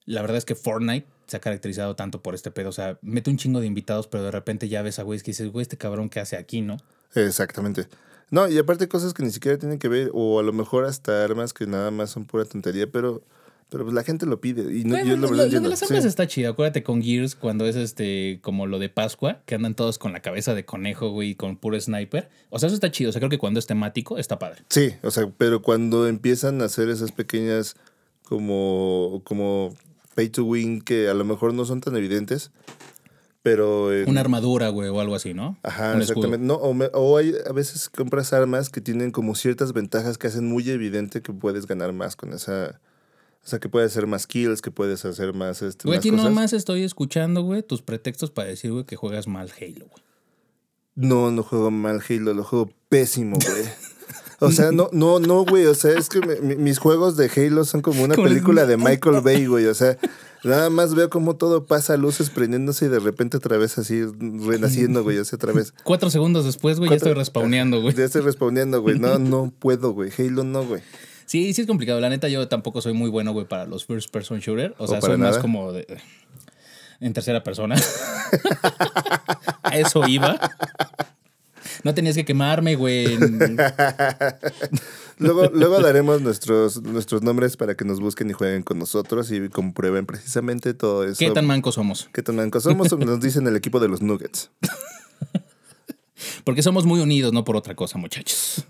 Speaker 3: la verdad es que Fortnite se ha caracterizado tanto por este pedo, o sea, mete un chingo de invitados, pero de repente ya ves a güeyes que dices, güey, este cabrón que hace aquí, ¿no?
Speaker 4: Exactamente. No, y aparte cosas que ni siquiera tienen que ver, o a lo mejor hasta armas que nada más son pura tontería, pero, pero pues la gente lo pide. Y no,
Speaker 3: Bueno,
Speaker 4: yo
Speaker 3: lo,
Speaker 4: verdad
Speaker 3: lo de las
Speaker 4: Sí.
Speaker 3: armas está chido. Acuérdate con Gears cuando es este como lo de Pascua, que andan todos con la cabeza de conejo, güey, con puro sniper. O sea, eso está chido. O sea, creo que cuando es temático está padre.
Speaker 4: Sí, o sea, pero cuando empiezan a hacer esas pequeñas como, como pay to win que a lo mejor no son tan evidentes, pero... en-
Speaker 3: Una armadura, güey, o algo así, ¿no?
Speaker 4: Ajá,
Speaker 3: Un
Speaker 4: exactamente. No, o, me- o hay a veces compras armas que tienen como ciertas ventajas que hacen muy evidente que puedes ganar más con esa... O sea, que puedes hacer más kills, que puedes hacer más... Este,
Speaker 3: Güey, aquí
Speaker 4: cosas.
Speaker 3: nomás estoy escuchando, güey, tus pretextos para decir, güey, que juegas mal Halo, güey.
Speaker 4: No, no juego mal Halo, lo juego pésimo, güey. O sea, no, no, no, güey. O sea, es que me- mi- mis juegos de Halo son como una película de Michael Bay, güey. O sea, nada más veo cómo todo pasa, luces prendiéndose y de repente otra vez así renaciendo, güey. O sea, otra vez.
Speaker 3: Cuatro segundos después, güey, ya estoy respawneando, güey.
Speaker 4: Ya estoy respondiendo, güey. No, no puedo, güey. Halo no, güey.
Speaker 3: Sí, sí es complicado. La neta, yo tampoco soy muy bueno, güey, para los first person shooter. O sea, soy más como de. En tercera persona. A eso iba. No tenías que quemarme, güey.
Speaker 4: Luego, luego daremos nuestros, nuestros nombres para que nos busquen y jueguen con nosotros y comprueben precisamente todo eso.
Speaker 3: ¿Qué tan mancos somos?
Speaker 4: ¿Qué tan mancos somos? Nos dicen el equipo de los Nuggets.
Speaker 3: Porque somos muy unidos, no por otra cosa, muchachos.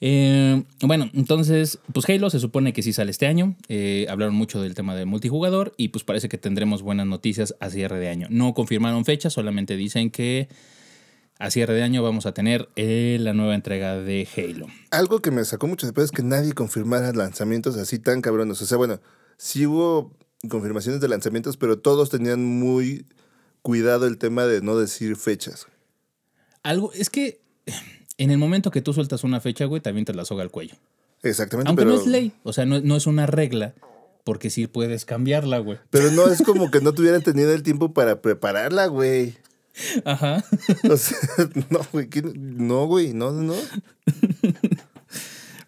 Speaker 3: Eh, bueno, entonces, pues Halo se supone que sí sale este año. Eh, hablaron mucho del tema del multijugador y pues parece que tendremos buenas noticias a cierre de año. No confirmaron fecha, solamente dicen que a cierre de año vamos a tener eh, la nueva entrega de Halo.
Speaker 4: Algo que me sacó mucho de pedo es que nadie confirmara lanzamientos así tan cabrones. O sea, bueno, sí hubo confirmaciones de lanzamientos, pero todos tenían muy cuidado el tema de no decir fechas.
Speaker 3: Algo, es que en el momento que tú sueltas una fecha, güey, también te la soga al cuello.
Speaker 4: Exactamente,
Speaker 3: Aunque
Speaker 4: pero,
Speaker 3: no es ley, o sea, no, no es una regla, porque sí puedes cambiarla, güey.
Speaker 4: pero no es como que no tuvieran tenido el tiempo para prepararla, güey.
Speaker 3: Ajá.
Speaker 4: O sea, no, güey, no, güey, no, no.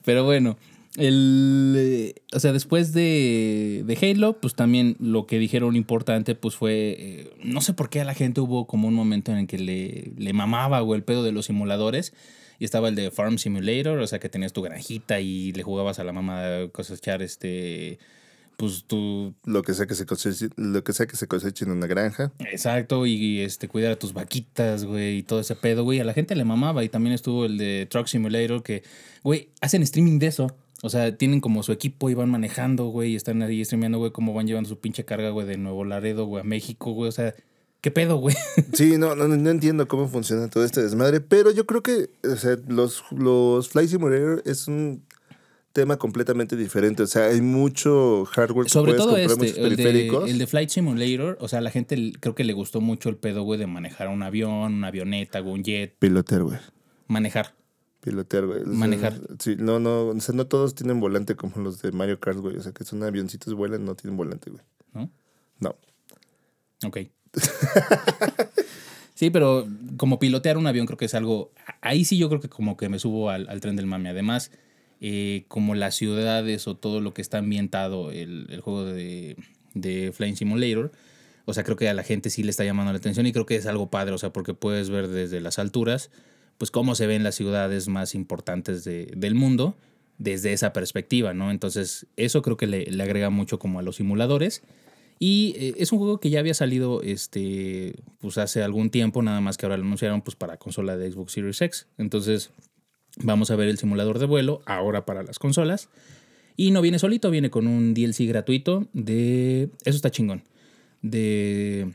Speaker 3: Pero bueno, el, eh, o sea, después de, de Halo, pues también lo que dijeron importante, pues fue, eh, no sé por qué a la gente hubo como un momento en el que le, le mamaba, güey, el pedo de los simuladores. Y estaba el de Farm Simulator, o sea, que tenías tu granjita y le jugabas a la mamá cosechar este pues tú
Speaker 4: Lo que sea que se coseche, lo que sea que se coseche en una granja.
Speaker 3: Exacto, y este, cuidar a tus vaquitas, güey, y todo ese pedo, güey. A la gente le mamaba. Y también estuvo el de Truck Simulator, que, güey, hacen streaming de eso. O sea, tienen como su equipo y van manejando, güey, y están ahí streameando, güey, cómo van llevando su pinche carga, güey, de Nuevo Laredo, güey, a México, güey. O sea, ¿qué pedo, güey?
Speaker 4: Sí, no, no, no entiendo cómo funciona todo este desmadre, pero yo creo que o sea, los, los Flight Simulator es un tema completamente diferente. O sea, hay mucho hardware que
Speaker 3: Sobre
Speaker 4: puedes
Speaker 3: todo
Speaker 4: comprar, muchos
Speaker 3: este, el de,
Speaker 4: periféricos.
Speaker 3: el de Flight Simulator, o sea, la gente creo que le gustó mucho el pedo, güey, de manejar un avión, una avioneta, un jet,
Speaker 4: Pilotear, güey.
Speaker 3: manejar.
Speaker 4: Pilotear, güey. O sea,
Speaker 3: Manejar.
Speaker 4: Sí, no, no, o sea, no todos tienen volante como los de Mario Kart, güey. O sea, que son avioncitos, vuelan, no tienen volante, güey.
Speaker 3: ¿no?
Speaker 4: No.
Speaker 3: Ok. sí, pero como pilotear un avión creo que es algo... Ahí sí yo creo que como que me subo al, al tren del mame. Además, eh, como las ciudades o todo lo que está ambientado el, el juego de, de Flying Simulator, o sea, creo que a la gente sí le está llamando la atención y creo que es algo padre, o sea, porque puedes ver desde las alturas, pues cómo se ven las ciudades más importantes de- del mundo desde esa perspectiva, ¿no? Entonces, eso creo que le, le agrega mucho como a los simuladores. Y eh, es un juego que ya había salido este, pues hace algún tiempo, nada más que ahora lo anunciaron pues, para consola de Xbox Series X. Entonces, vamos a ver el simulador de vuelo ahora para las consolas. Y no viene solito, viene con un DLC gratuito de... Eso está chingón. De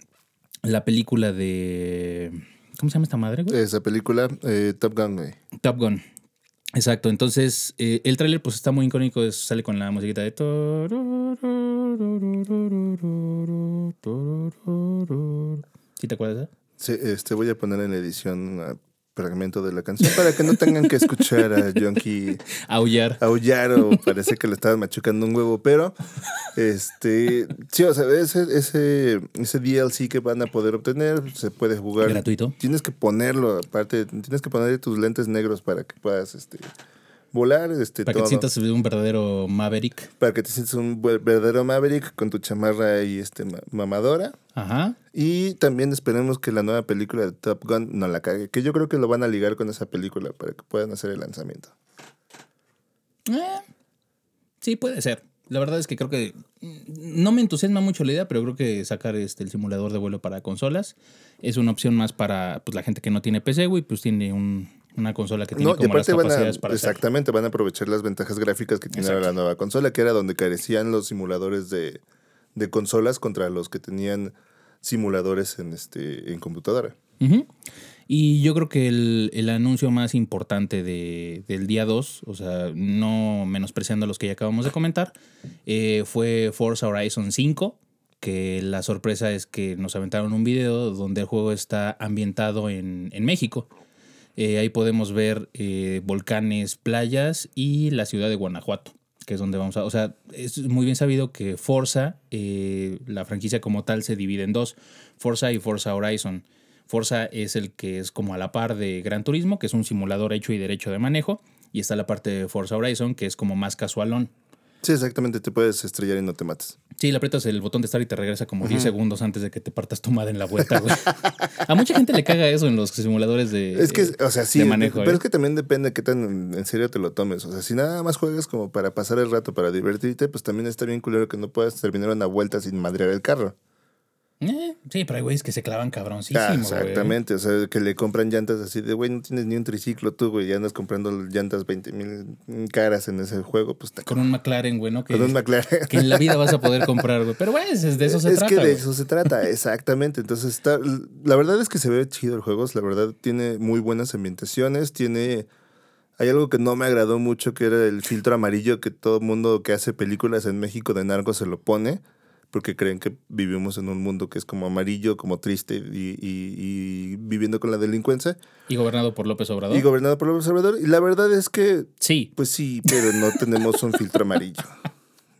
Speaker 3: la película de... ¿Cómo se llama esta madre, güey?
Speaker 4: Esa película, eh, Top Gun, güey.
Speaker 3: Top Gun. Exacto, entonces eh, el tráiler pues está muy icónico, es- sale con la musiquita de... ¿Sí te acuerdas?
Speaker 4: Sí, este, voy a poner en la edición fragmento de la canción para que no tengan que escuchar a Yonki
Speaker 3: Aullar.
Speaker 4: aullar o parece que le estaban machucando un huevo, pero este, sí, o sea, ese, ese, ese DLC que van a poder obtener se puede jugar.
Speaker 3: Gratuito.
Speaker 4: Tienes que ponerlo, aparte, tienes que poner tus lentes negros para que puedas este, volar. Este,
Speaker 3: Para que te sientas un verdadero Maverick.
Speaker 4: Para que te sientas un verdadero Maverick con tu chamarra ahí este, ma- mamadora.
Speaker 3: Ajá.
Speaker 4: Y también esperemos que la nueva película de Top Gun no la cague, que yo creo que lo van a ligar con esa película para que puedan hacer el lanzamiento.
Speaker 3: Eh, sí, puede ser. La verdad es que creo que mm, no me entusiasma mucho la idea, pero creo que sacar este, el simulador de vuelo para consolas es una opción más para pues, la gente que no tiene PC, güey, pues tiene un- una consola que tiene
Speaker 4: No,
Speaker 3: como las
Speaker 4: van a,
Speaker 3: capacidades para hacerlo.
Speaker 4: exactamente, van a aprovechar las ventajas gráficas que tiene
Speaker 3: Exacto.
Speaker 4: la nueva consola, que era donde carecían los simuladores de, de consolas contra los que tenían simuladores en este en computadora.
Speaker 3: Y yo creo que el, el anuncio más importante de- del día 2, o sea, no menospreciando los que ya acabamos de comentar, eh, fue Forza Horizon 5, que la sorpresa es que nos aventaron un video donde el juego está ambientado en, en México. Eh, ahí podemos ver eh, volcanes, playas y la ciudad de Guanajuato, que es donde vamos a... O sea, es muy bien sabido que Forza, eh, la franquicia como tal, se divide en dos, Forza y Forza Horizon. Forza es el que es como a la par de Gran Turismo, que es un simulador hecho y derecho de manejo, y está la parte de Forza Horizon, que es como más casualón.
Speaker 4: Sí, exactamente, te puedes estrellar y no te matas.
Speaker 3: Sí, le aprietas el botón de start y te regresa como 10 segundos antes de que te partas tu madre en la vuelta, güey. A mucha gente le caga eso en los simuladores de,
Speaker 4: Es que, o sea, sí,
Speaker 3: manejo.
Speaker 4: pero
Speaker 3: ¿eh?
Speaker 4: es que también depende de qué tan en serio te lo tomes. O sea, si nada más juegas como para pasar el rato, para divertirte, pues también está bien culero que no puedas terminar una vuelta sin madrear el carro.
Speaker 3: Eh, sí, pero hay güeyes que se clavan cabroncísimo,
Speaker 4: Ah,
Speaker 3: güey.
Speaker 4: exactamente, o sea, que le compran llantas así de, güey, no tienes ni un triciclo tú, güey, ya andas comprando llantas 20 mil caras en ese juego, pues
Speaker 3: Con un McLaren, güey, ¿no? Que,
Speaker 4: con un McLaren.
Speaker 3: que en la vida vas a poder comprar, güey. Pero, güey, es- de eso se
Speaker 4: es
Speaker 3: trata.
Speaker 4: que de
Speaker 3: güey.
Speaker 4: eso se trata, exactamente. Entonces, está, la verdad es que se ve chido el juego, la verdad tiene muy buenas ambientaciones, tiene... Hay algo que no me agradó mucho, que era el filtro amarillo que todo mundo que hace películas en México de narcos se lo pone, porque creen que vivimos en un mundo que es como amarillo, como triste y, y- y viviendo con la delincuencia,
Speaker 3: Y gobernado por López Obrador.
Speaker 4: y gobernado por el observador. Y la verdad es que
Speaker 3: sí.
Speaker 4: pues sí, pero no tenemos un filtro amarillo.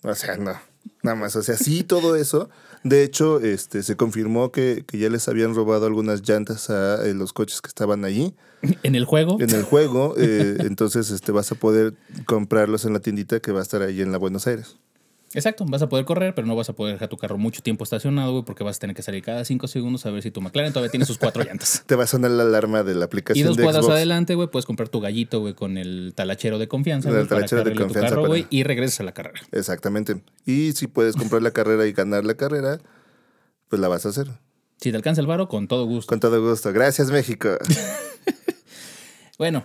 Speaker 4: O sea, no. Nada más. O sea, sí, todo eso. De hecho, este, se confirmó que, que ya les habían robado algunas llantas a eh, los coches que estaban ahí
Speaker 3: En el juego.
Speaker 4: en el juego. eh, entonces, este, vas a poder comprarlos en la tiendita que va a estar ahí en la Buenos Aires.
Speaker 3: Exacto, vas a poder correr, pero no vas a poder dejar tu carro mucho tiempo estacionado, güey, porque vas a tener que salir cada cinco segundos a ver si tu McLaren todavía tiene sus cuatro llantas.
Speaker 4: Te va a sonar la alarma de la
Speaker 3: Y
Speaker 4: aplicación
Speaker 3: dos
Speaker 4: de
Speaker 3: cuadras
Speaker 4: Xbox.
Speaker 3: adelante, güey, puedes comprar tu gallito, güey, con el talachero de confianza,
Speaker 4: El
Speaker 3: para
Speaker 4: talachero de
Speaker 3: tu
Speaker 4: confianza
Speaker 3: carro,
Speaker 4: para-
Speaker 3: güey, y regresas a la carrera.
Speaker 4: Exactamente. Y si puedes comprar la carrera y ganar la carrera, pues la vas a hacer.
Speaker 3: Si te alcanza el varo, con todo gusto.
Speaker 4: Con todo gusto. Gracias, México.
Speaker 3: Bueno,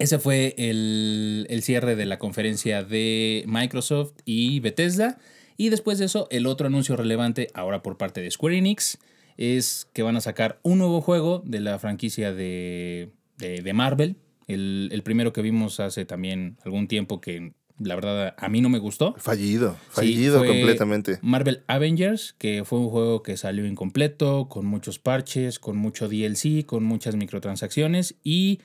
Speaker 3: ese fue el, el cierre de la conferencia de Microsoft y Bethesda. Y después de eso, el otro anuncio relevante, ahora por parte de Square Enix, es que van a sacar un nuevo juego de la franquicia de, de- de Marvel. El, el primero que vimos hace también algún tiempo que la verdad a mí no me gustó.
Speaker 4: Fallido. Fallido completamente.
Speaker 3: Marvel Avengers, que fue un juego que salió incompleto, con muchos parches, con mucho DLC, con muchas microtransacciones y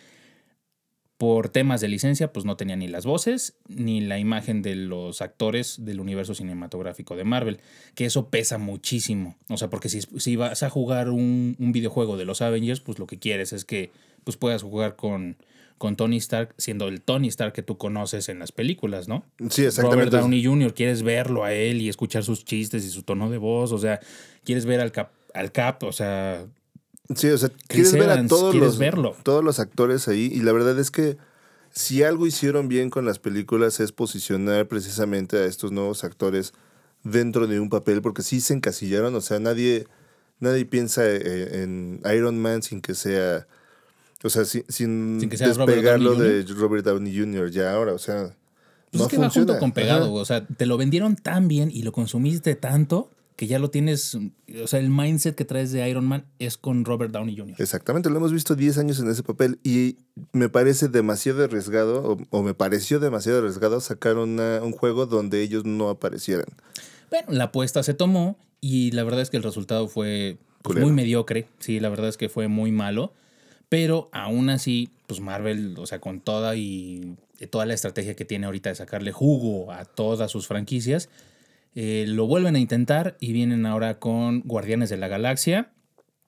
Speaker 3: por temas de licencia, pues no tenía ni las voces ni la imagen de los actores del universo cinematográfico de Marvel, que eso pesa muchísimo. O sea, porque si, si vas a jugar un, un videojuego de los Avengers, pues lo que quieres es que pues, puedas jugar con, con Tony Stark, siendo el Tony Stark que tú conoces en las películas, ¿no?
Speaker 4: Sí,
Speaker 3: Robert
Speaker 4: exactamente.
Speaker 3: Downey Jr., quieres verlo a él y escuchar sus chistes y su tono de voz, o sea, quieres ver al Cap, al Cap o sea,
Speaker 4: Sí, o sea, quieres ver a todos
Speaker 3: quieres
Speaker 4: los,
Speaker 3: verlo.
Speaker 4: todos los actores ahí y la verdad es que si algo hicieron bien con las películas es posicionar precisamente a estos nuevos actores dentro de un papel porque sí se encasillaron, o sea, nadie nadie piensa eh, en Iron Man sin que sea o sea, sin, sin,
Speaker 3: Sin que sea
Speaker 4: despegarlo de Robert Downey Jr. ya ahora, o sea,
Speaker 3: pues
Speaker 4: no
Speaker 3: es que va
Speaker 4: funciona.
Speaker 3: junto con pegado,
Speaker 4: Ajá.
Speaker 3: o sea, te lo vendieron tan bien y lo consumiste tanto que ya lo tienes, o sea, el mindset que traes de Iron Man es con Robert Downey Jr.
Speaker 4: Exactamente, lo hemos visto 10 años en ese papel y me parece demasiado arriesgado, o, o me pareció demasiado arriesgado sacar una- un juego donde ellos no aparecieran.
Speaker 3: Bueno, la apuesta se tomó y la verdad es que el resultado fue pues, muy mediocre. Sí, la verdad es que fue muy malo. Pero aún así, pues Marvel, o sea, con toda y toda la estrategia que tiene ahorita de sacarle jugo a todas sus franquicias, eh, lo vuelven a intentar y vienen ahora con Guardianes de la Galaxia.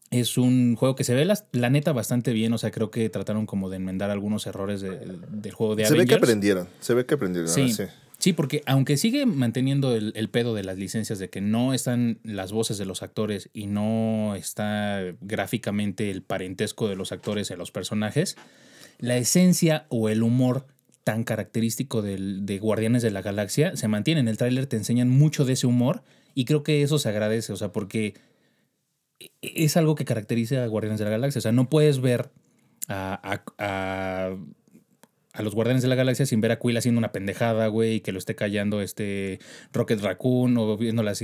Speaker 3: Es un juego que se ve la, la neta bastante bien, o sea, creo que trataron como de enmendar algunos errores de- del juego de
Speaker 4: se ve que
Speaker 3: Avengers.
Speaker 4: aprendieron, se ve que aprendieron.
Speaker 3: Sí.
Speaker 4: sí,
Speaker 3: porque aunque sigue manteniendo el, el pedo de las licencias de que no están las voces de los actores y no está gráficamente el parentesco de los actores en los personajes, la esencia o el humor tan característico del- de Guardianes de la Galaxia se mantiene. En el tráiler te enseñan mucho de ese humor y creo que eso se agradece, o sea, porque e, es algo que caracteriza a Guardianes de la Galaxia. O sea, no puedes ver a, a- a- a los Guardianes de la Galaxia sin ver a Quill haciendo una pendejada, güey, y que lo esté callando este Rocket Raccoon o viendo las,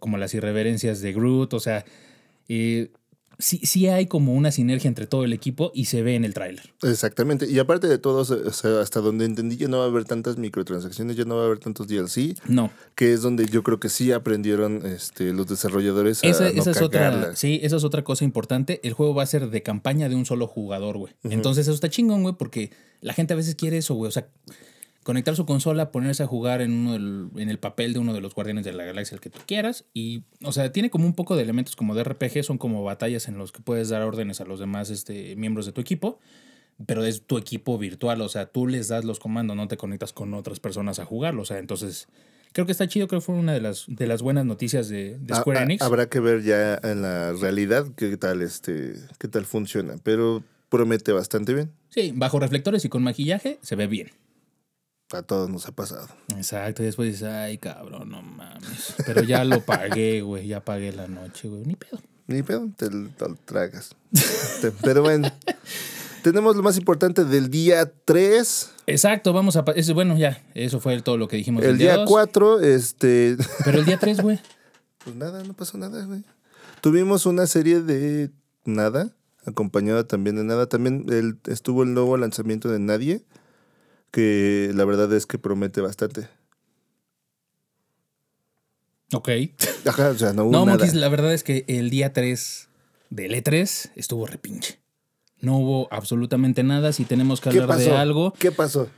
Speaker 3: como las irreverencias de Groot. O sea, sí, sí hay como una sinergia entre todo el equipo y se ve en el tráiler.
Speaker 4: Exactamente. Y aparte de todo, o sea, hasta donde entendí, ya no va a haber tantas microtransacciones, ya no va a haber tantos DLC,
Speaker 3: No,
Speaker 4: que es donde yo creo que sí aprendieron este, los desarrolladores a
Speaker 3: Esa,
Speaker 4: no
Speaker 3: esa es otra,
Speaker 4: cagarla.
Speaker 3: sí, esa es otra cosa importante. El juego va a ser de campaña de un solo jugador, güey. Entonces eso está chingón, güey, porque la gente a veces quiere eso, güey. O sea, conectar su consola, ponerse a jugar en, uno del- en el papel de uno de los guardianes de la galaxia, el que tú quieras. Y, o sea, tiene como un poco de elementos como de RPG, son como batallas en los que puedes dar órdenes a los demás este, miembros de tu equipo. Pero es tu equipo virtual, o sea, tú les das los comandos, no te conectas con otras personas a jugarlo. O sea, entonces creo que está chido, creo que fue una de las, de las buenas noticias de, de
Speaker 4: Ah,
Speaker 3: Square
Speaker 4: ah,
Speaker 3: Enix.
Speaker 4: Habrá que ver ya en la realidad qué tal este qué tal funciona, pero promete bastante bien.
Speaker 3: Sí, bajo reflectores y con maquillaje se ve bien.
Speaker 4: A todos nos ha pasado.
Speaker 3: Exacto, y después dices, ay, cabrón, no mames. Pero ya lo pagué, güey, ya pagué la noche, güey, ni pedo.
Speaker 4: Ni pedo, te, lo- te lo tragas. Pero bueno, tenemos lo más importante del día 3.
Speaker 3: Exacto, vamos a... bueno, ya, eso fue todo lo que dijimos
Speaker 4: El día
Speaker 3: dos.
Speaker 4: 4, este,
Speaker 3: Pero el día 3, güey.
Speaker 4: pues nada, no pasó nada, güey. Tuvimos una serie de nada, acompañada también de nada. También el- estuvo el nuevo lanzamiento de Nadie, que la verdad es que promete bastante.
Speaker 3: Ok.
Speaker 4: Ajá, o sea, no hubo
Speaker 3: No,
Speaker 4: nada.
Speaker 3: Monkeys, la verdad es que el día 3 del E3 estuvo repinche. No hubo absolutamente nada. Si tenemos que
Speaker 4: ¿Qué
Speaker 3: hablar de algo,
Speaker 4: ¿Qué pasó?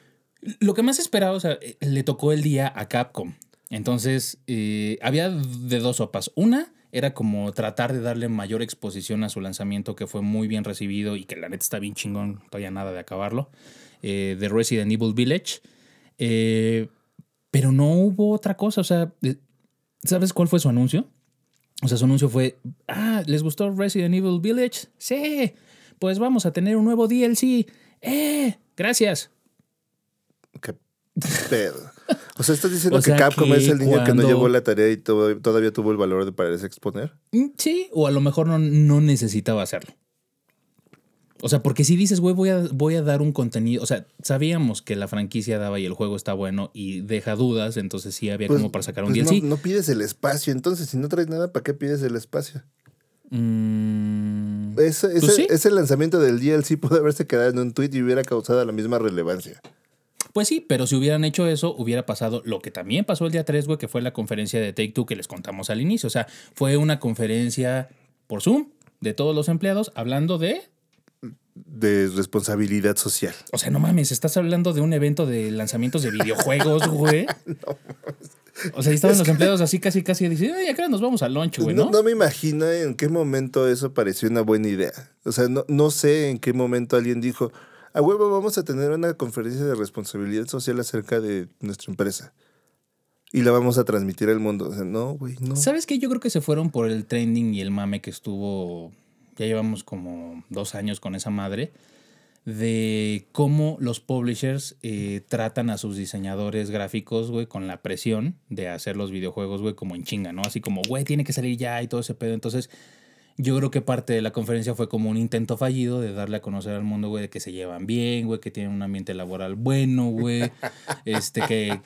Speaker 3: Lo que más esperaba, o sea, eh, le tocó el día a Capcom. Entonces, eh, había de dos sopas. Una era como tratar de darle mayor exposición a su lanzamiento, que fue muy bien recibido y que la neta está bien chingón, todavía nada de acabarlo, eh, de Resident Evil Village. Eh, Pero no hubo otra cosa. O sea, eh, ¿sabes cuál fue su anuncio? O sea, su anuncio fue, ah, ¿les gustó Resident Evil Village? Sí, pues vamos a tener un nuevo DLC. Eh, gracias.
Speaker 4: Qué pedo. O sea, ¿estás diciendo
Speaker 3: O sea,
Speaker 4: que Capcom
Speaker 3: que
Speaker 4: es el niño que no llevó la tarea y to- todavía tuvo el valor de pararse a exponer?
Speaker 3: Mm, Sí, o a lo mejor no, no necesitaba hacerlo. O sea, porque si dices, güey, voy a, voy a dar un contenido. O sea, sabíamos que la franquicia daba y el juego está bueno y deja dudas, entonces sí había
Speaker 4: Pues-
Speaker 3: como para sacar un
Speaker 4: pues
Speaker 3: DLC.
Speaker 4: No, no pides el espacio, entonces si no traes nada, ¿para qué pides el espacio?
Speaker 3: Mm,
Speaker 4: Ese,
Speaker 3: Pues
Speaker 4: ese,
Speaker 3: sí.
Speaker 4: ese lanzamiento del DLC pudo haberse quedado en un tweet y hubiera causado la misma relevancia.
Speaker 3: Pues sí, pero si hubieran hecho eso, hubiera pasado lo que también pasó el día 3, güey, que fue la conferencia de Take Two que les contamos al inicio. O sea, fue una conferencia por Zoom de todos los empleados hablando de.
Speaker 4: De responsabilidad social.
Speaker 3: O sea, no mames, estás hablando de un evento de lanzamientos de videojuegos, güey. O sea, estaban los empleados así casi casi diciendo, ay, acá nos vamos al lunch, güey,
Speaker 4: no,
Speaker 3: ¿no?
Speaker 4: no me imagino en qué momento eso pareció una buena idea. O sea, no, no sé en qué momento alguien dijo, a huevo vamos a tener una conferencia de responsabilidad social acerca de nuestra empresa. Y la vamos a transmitir al mundo. O sea, no, güey, no.
Speaker 3: ¿Sabes qué? Yo creo que se fueron por el trending y el mame que estuvo. Ya llevamos como dos años con esa madre. De cómo los publishers eh, tratan a sus diseñadores gráficos, güey, con la presión de hacer los videojuegos, güey, como en chinga, ¿no? Así como, güey, tiene que salir ya y todo ese pedo. Entonces, yo creo que parte de la conferencia fue como un intento fallido de darle a conocer al mundo, güey, de que se llevan bien, güey, que tienen un ambiente laboral bueno, güey. este, que,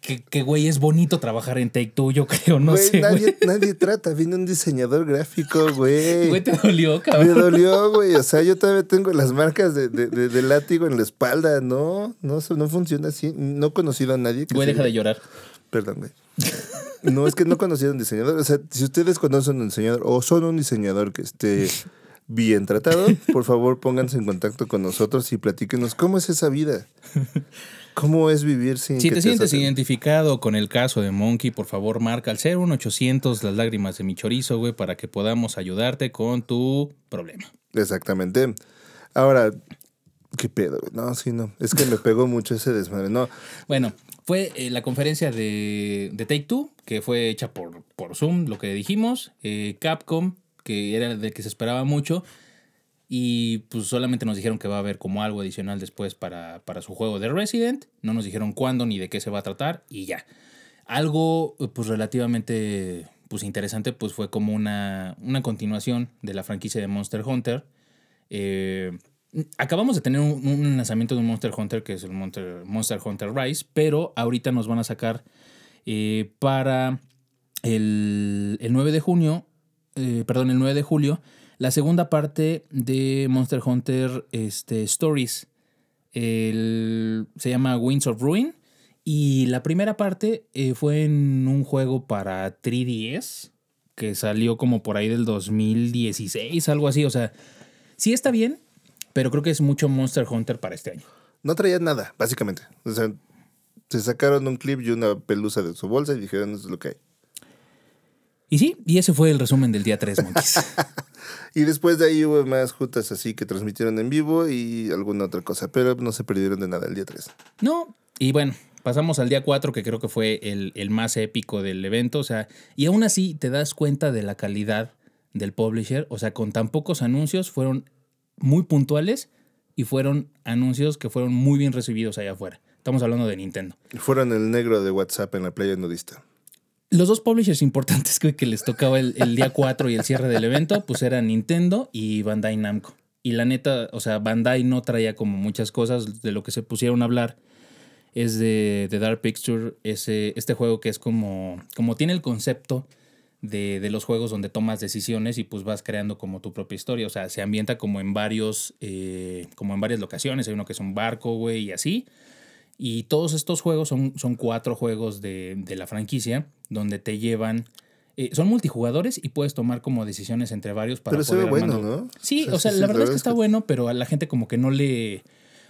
Speaker 3: que, que, güey, es bonito trabajar en Take Two, yo creo, no
Speaker 4: Güey,
Speaker 3: sé,
Speaker 4: nadie,
Speaker 3: güey.
Speaker 4: nadie trata. Viene un diseñador gráfico, güey.
Speaker 3: Güey, te dolió,
Speaker 4: Me
Speaker 3: cabrón.
Speaker 4: dolió, güey. O sea, yo todavía tengo las marcas de, de, de- de látigo en la espalda. No, no, no funciona así. No he conocido a nadie que
Speaker 3: Güey,
Speaker 4: se-
Speaker 3: deja de llorar.
Speaker 4: Perdón, güey. No, es que no a un diseñador. O sea, si ustedes conocen un diseñador o son un diseñador que esté bien tratado, por favor pónganse en contacto con nosotros y platíquenos cómo es esa vida. ¿Cómo es vivir sin
Speaker 3: Si
Speaker 4: que
Speaker 3: te sientes identificado con el caso de Monkey, por favor marca al 01800 las lágrimas de mi chorizo, güey, para que podamos ayudarte con tu problema.
Speaker 4: Exactamente. Ahora, ¿qué pedo? güey? No, sí, no. Es que me pegó mucho ese desmadre. No,
Speaker 3: Bueno, fue eh, la conferencia de, de Take Two, que fue hecha por, por Zoom, lo que dijimos. eh, Capcom, que era de que se esperaba mucho. Y pues solamente nos dijeron que va a haber como algo adicional después para, para su juego de Resident. No nos dijeron cuándo ni de qué se va a tratar y ya. Algo pues relativamente pues interesante pues fue como una, una continuación de la franquicia de Monster Hunter. Eh, acabamos de tener un, un lanzamiento de un Monster Hunter que es el Monster, Hunter Rise, pero ahorita nos van a sacar eh, para el, el 9 de junio, eh, perdón, el 9 de julio, la segunda parte de Monster Hunter este, Stories. El- se llama Winds of Ruin. Y la primera parte eh, fue en un juego para 3DS que salió como por ahí del 2016, algo así. O sea, sí está bien, pero creo que es mucho Monster Hunter para este año.
Speaker 4: no traía nada, básicamente. O sea, se sacaron un clip y una pelusa de su bolsa y dijeron, eso es lo que hay.
Speaker 3: Y sí, y ese fue el resumen del día 3, monkeys.
Speaker 4: Y después de ahí hubo más juntas así que transmitieron en vivo y alguna otra cosa, pero no se perdieron de nada el día 3.
Speaker 3: No, y bueno, pasamos al día 4, que creo que fue el, el más épico del evento. O sea, y aún así te das cuenta de la calidad del publisher. O sea, con tan pocos anuncios fueron muy puntuales y fueron anuncios que fueron muy bien recibidos allá afuera. Estamos hablando de Nintendo.
Speaker 4: Fueron el negro de WhatsApp en la playa nudista.
Speaker 3: Los dos publishers importantes que, que les tocaba el, el día 4 y el cierre del evento, pues eran Nintendo y Bandai Namco. Y la neta, o sea, Bandai no traía como muchas cosas de lo que se pusieron a hablar. Es de, de Dark Picture, ese, este juego que es como, como tiene el concepto de, de los juegos donde tomas decisiones y pues vas creando como tu propia historia. O sea, se ambienta como en varios, eh, como en varias locaciones. Hay uno que es un barco, güey, y así. Y todos estos juegos son, son cuatro juegos de, de la franquicia donde te llevan. eh, son multijugadores y puedes tomar como decisiones entre varios para
Speaker 4: Pero se ve
Speaker 3: poder
Speaker 4: bueno, ¿no?
Speaker 3: Sí,
Speaker 4: O sea,
Speaker 3: o sea,
Speaker 4: sí, sí,
Speaker 3: la verdad es que está bueno, pero a la gente como que no le.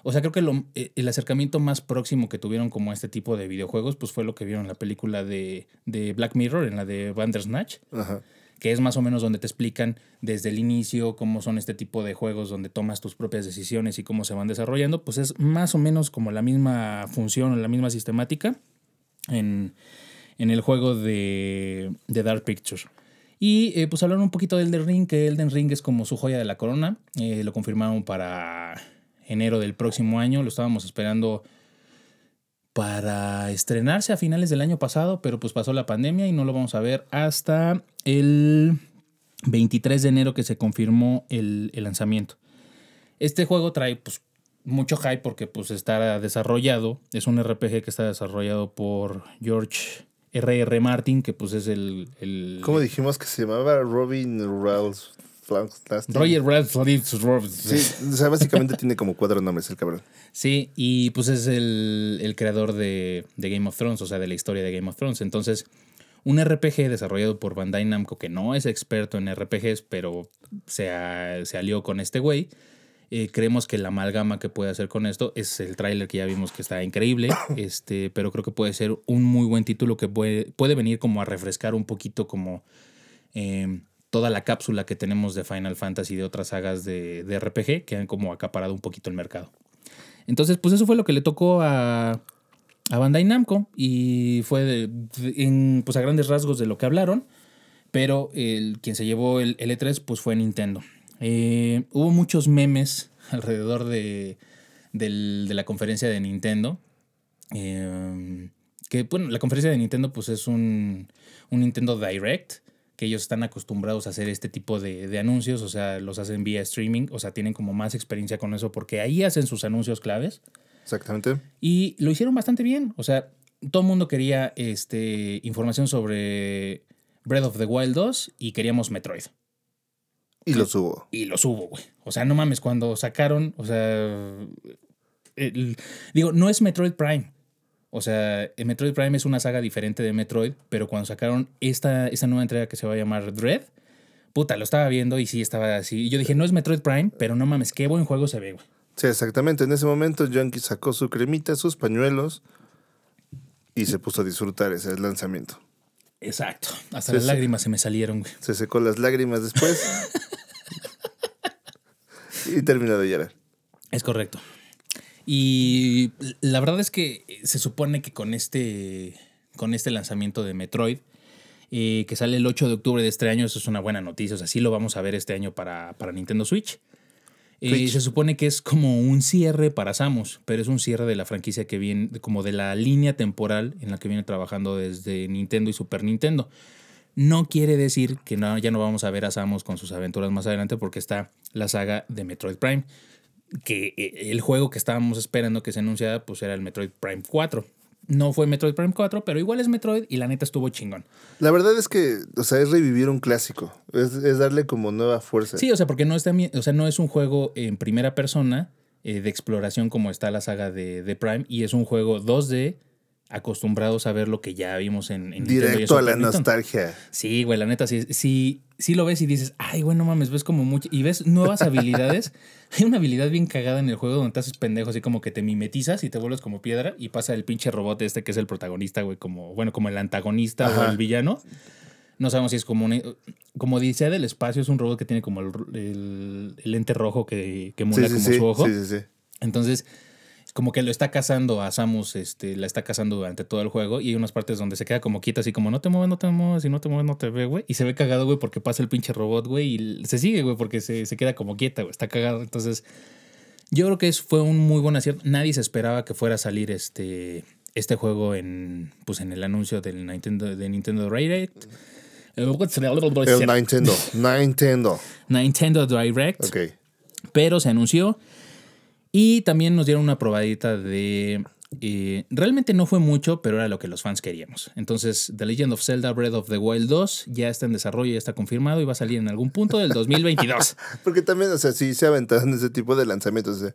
Speaker 3: O sea, creo que lo- eh, el acercamiento más próximo que tuvieron como a este tipo de videojuegos, pues fue lo que vieron en la película de, de Black Mirror, en la de Bandersnatch
Speaker 4: Ajá.
Speaker 3: que es más o menos donde te explican desde el inicio cómo son este tipo de juegos donde tomas tus propias decisiones y cómo se van desarrollando, pues es más o menos como la misma función o la misma sistemática. en, en el juego de, de Dark Pictures. Y eh, pues hablaron un poquito de Elden Ring, que Elden Ring es como su joya de la corona. Eh, lo confirmaron para enero del próximo año. Lo estábamos esperando para estrenarse a finales del año pasado, pero pues pasó la pandemia y no lo vamos a ver hasta el 23 de enero que se confirmó el, lanzamiento. Este juego trae pues mucho hype porque pues está desarrollado, es un RPG que está desarrollado por George R.R. Martin, que pues es el... el
Speaker 4: ¿Cómo dijimos que se llamaba? Robin Ralph.
Speaker 3: Roger Ralph.
Speaker 4: Sí, o sea, básicamente tiene como cuatro nombres el cabrón.
Speaker 3: Sí, y pues es el, el creador de, de, Game of Thrones, o sea, de la historia de Game of Thrones. Entonces, un RPG desarrollado por Bandai Namco, que no es experto en RPGs, pero se, se alió con este güey. Eh, creemos que la amalgama que puede hacer con esto es el tráiler que ya vimos que está increíble, este, pero creo que puede ser un muy buen título que puede, puede venir como a refrescar un poquito como eh, toda la cápsula que tenemos de Final Fantasy y de otras sagas de, de, RPG que han como acaparado un poquito el mercado. Entonces, pues eso fue lo que le tocó a, a Bandai Namco y fue en, pues a grandes rasgos de lo que hablaron, pero el, quien se llevó el, el E3 pues fue Nintendo. Eh, hubo muchos memes alrededor de, del, de la conferencia de Nintendo. Eh, que, bueno, la conferencia de Nintendo pues es un, un, Nintendo Direct, que ellos están acostumbrados a hacer este tipo de, de, anuncios, o sea, los hacen vía streaming, o sea, tienen como más experiencia con eso porque ahí hacen sus anuncios claves.
Speaker 4: Exactamente.
Speaker 3: Y lo hicieron bastante bien, o sea, todo el mundo quería este, información sobre Breath of the Wild 2 y queríamos Metroid.
Speaker 4: Y lo subo.
Speaker 3: Y lo subo, güey. O sea, no mames, cuando sacaron, o sea, el, digo, no es Metroid Prime. O sea, Metroid Prime es una saga diferente de Metroid, pero cuando sacaron esta, esta nueva entrega que se va a llamar Dread, puta, lo estaba viendo y sí estaba así. Y yo dije, no es Metroid Prime, pero no mames, qué buen juego se ve, güey.
Speaker 4: Sí, exactamente. En ese momento, Yankee sacó su cremita, sus pañuelos y se puso a disfrutar ese lanzamiento.
Speaker 3: Exacto. Hasta se las lágrimas se me salieron, güey.
Speaker 4: Se secó las lágrimas después. y terminó de llorar.
Speaker 3: Es correcto. Y la verdad es que se supone que con este, con este lanzamiento de Metroid, eh, que sale el 8 de octubre de este año, eso es una buena noticia. O sea, sí lo vamos a ver este año para, para Nintendo Switch. Eh, se supone que es como un cierre para Samus, pero es un cierre de la franquicia que viene, como de la línea temporal en la que viene trabajando desde Nintendo y Super Nintendo. No quiere decir que no, ya no vamos a ver a Samus con sus aventuras más adelante porque está la saga de Metroid Prime, que eh, el juego que estábamos esperando que se anunciara pues era el Metroid Prime 4. No fue Metroid Prime 4, pero igual es Metroid y la neta estuvo chingón.
Speaker 4: La verdad es que, o sea, es revivir un clásico. Es, es darle como nueva fuerza.
Speaker 3: Sí, o sea, porque no, está, o sea, no es un juego en primera persona eh, de exploración como está la saga de, de, Prime y es un juego 2D acostumbrados a ver lo que ya vimos en, en
Speaker 4: Directo a la nostalgia.
Speaker 3: Sí, güey, la neta, sí, sí, sí lo ves y dices, ay, güey, no mames, ves como mucho. Y ves nuevas habilidades. Hay una habilidad bien cagada en el juego donde te haces pendejo, así como que te mimetizas y te vuelves como piedra y pasa el pinche robot este que es el protagonista, güey, como, bueno, como el antagonista Ajá. o el villano. No sabemos si es como un, como dice del espacio, es un robot que tiene como el, el, el lente rojo que, que
Speaker 4: sí, sí,
Speaker 3: como
Speaker 4: sí,
Speaker 3: su ojo.
Speaker 4: Sí, sí, sí.
Speaker 3: Entonces, como que lo está cazando a Samus, este, la está cazando durante todo el juego y hay unas partes donde se queda como quita, así como no te mueves, no te mueves, y no te mueves, no te ve, güey. Y se ve cagado, güey, porque pasa el pinche robot, güey, y se sigue, güey, porque se, se, queda como quieta, güey, está cagado. Entonces, yo creo que es, fue un muy buen acierto. Nadie se esperaba que fuera a salir este, este juego en, pues, en el anuncio del Nintendo, de Nintendo Direct.
Speaker 4: El Nintendo, Nintendo.
Speaker 3: Nintendo Direct.
Speaker 4: Ok.
Speaker 3: Pero se anunció. Y también nos dieron una probadita de... Eh, realmente no fue mucho, pero era lo que los fans queríamos. Entonces, The Legend of Zelda Breath of the Wild 2 ya está en desarrollo, ya está confirmado y va a salir en algún punto del 2022.
Speaker 4: Porque también, o sea, sí se aventaron ese tipo de lanzamientos. O sea,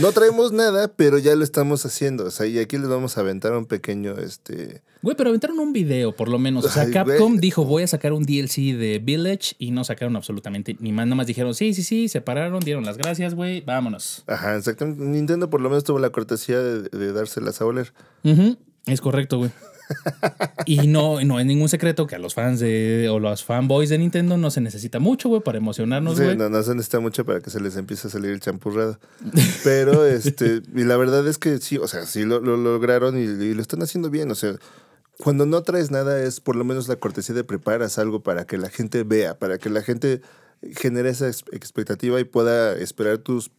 Speaker 4: no traemos nada, pero ya lo estamos haciendo. O sea, y aquí les vamos a aventar un pequeño, este...
Speaker 3: Güey, pero aventaron un video, por lo menos. O sea,
Speaker 4: Ay,
Speaker 3: Capcom
Speaker 4: güey.
Speaker 3: dijo, voy a sacar un DLC de Village y no sacaron absolutamente ni más. Nada más dijeron, sí, sí, sí, se pararon, dieron las gracias, güey, vámonos.
Speaker 4: Ajá, exactamente. Nintendo por lo menos tuvo la cortesía de, de dárselas a oler.
Speaker 3: Ujú, Es correcto, güey. Y no, no es ningún secreto que a los fans de, o los fanboys de Nintendo no se necesita mucho, güey, para emocionarnos,
Speaker 4: Sí,
Speaker 3: güey.
Speaker 4: no, no se necesita mucho para que se les empiece a salir el champurrado. Pero, este, y la verdad es que sí, o sea, sí lo, lo lograron y, y lo están haciendo bien. O sea, cuando no traes nada es por lo menos la cortesía de preparas algo para que la gente vea, para que la gente genere esa ex- expectativa y pueda esperar tus,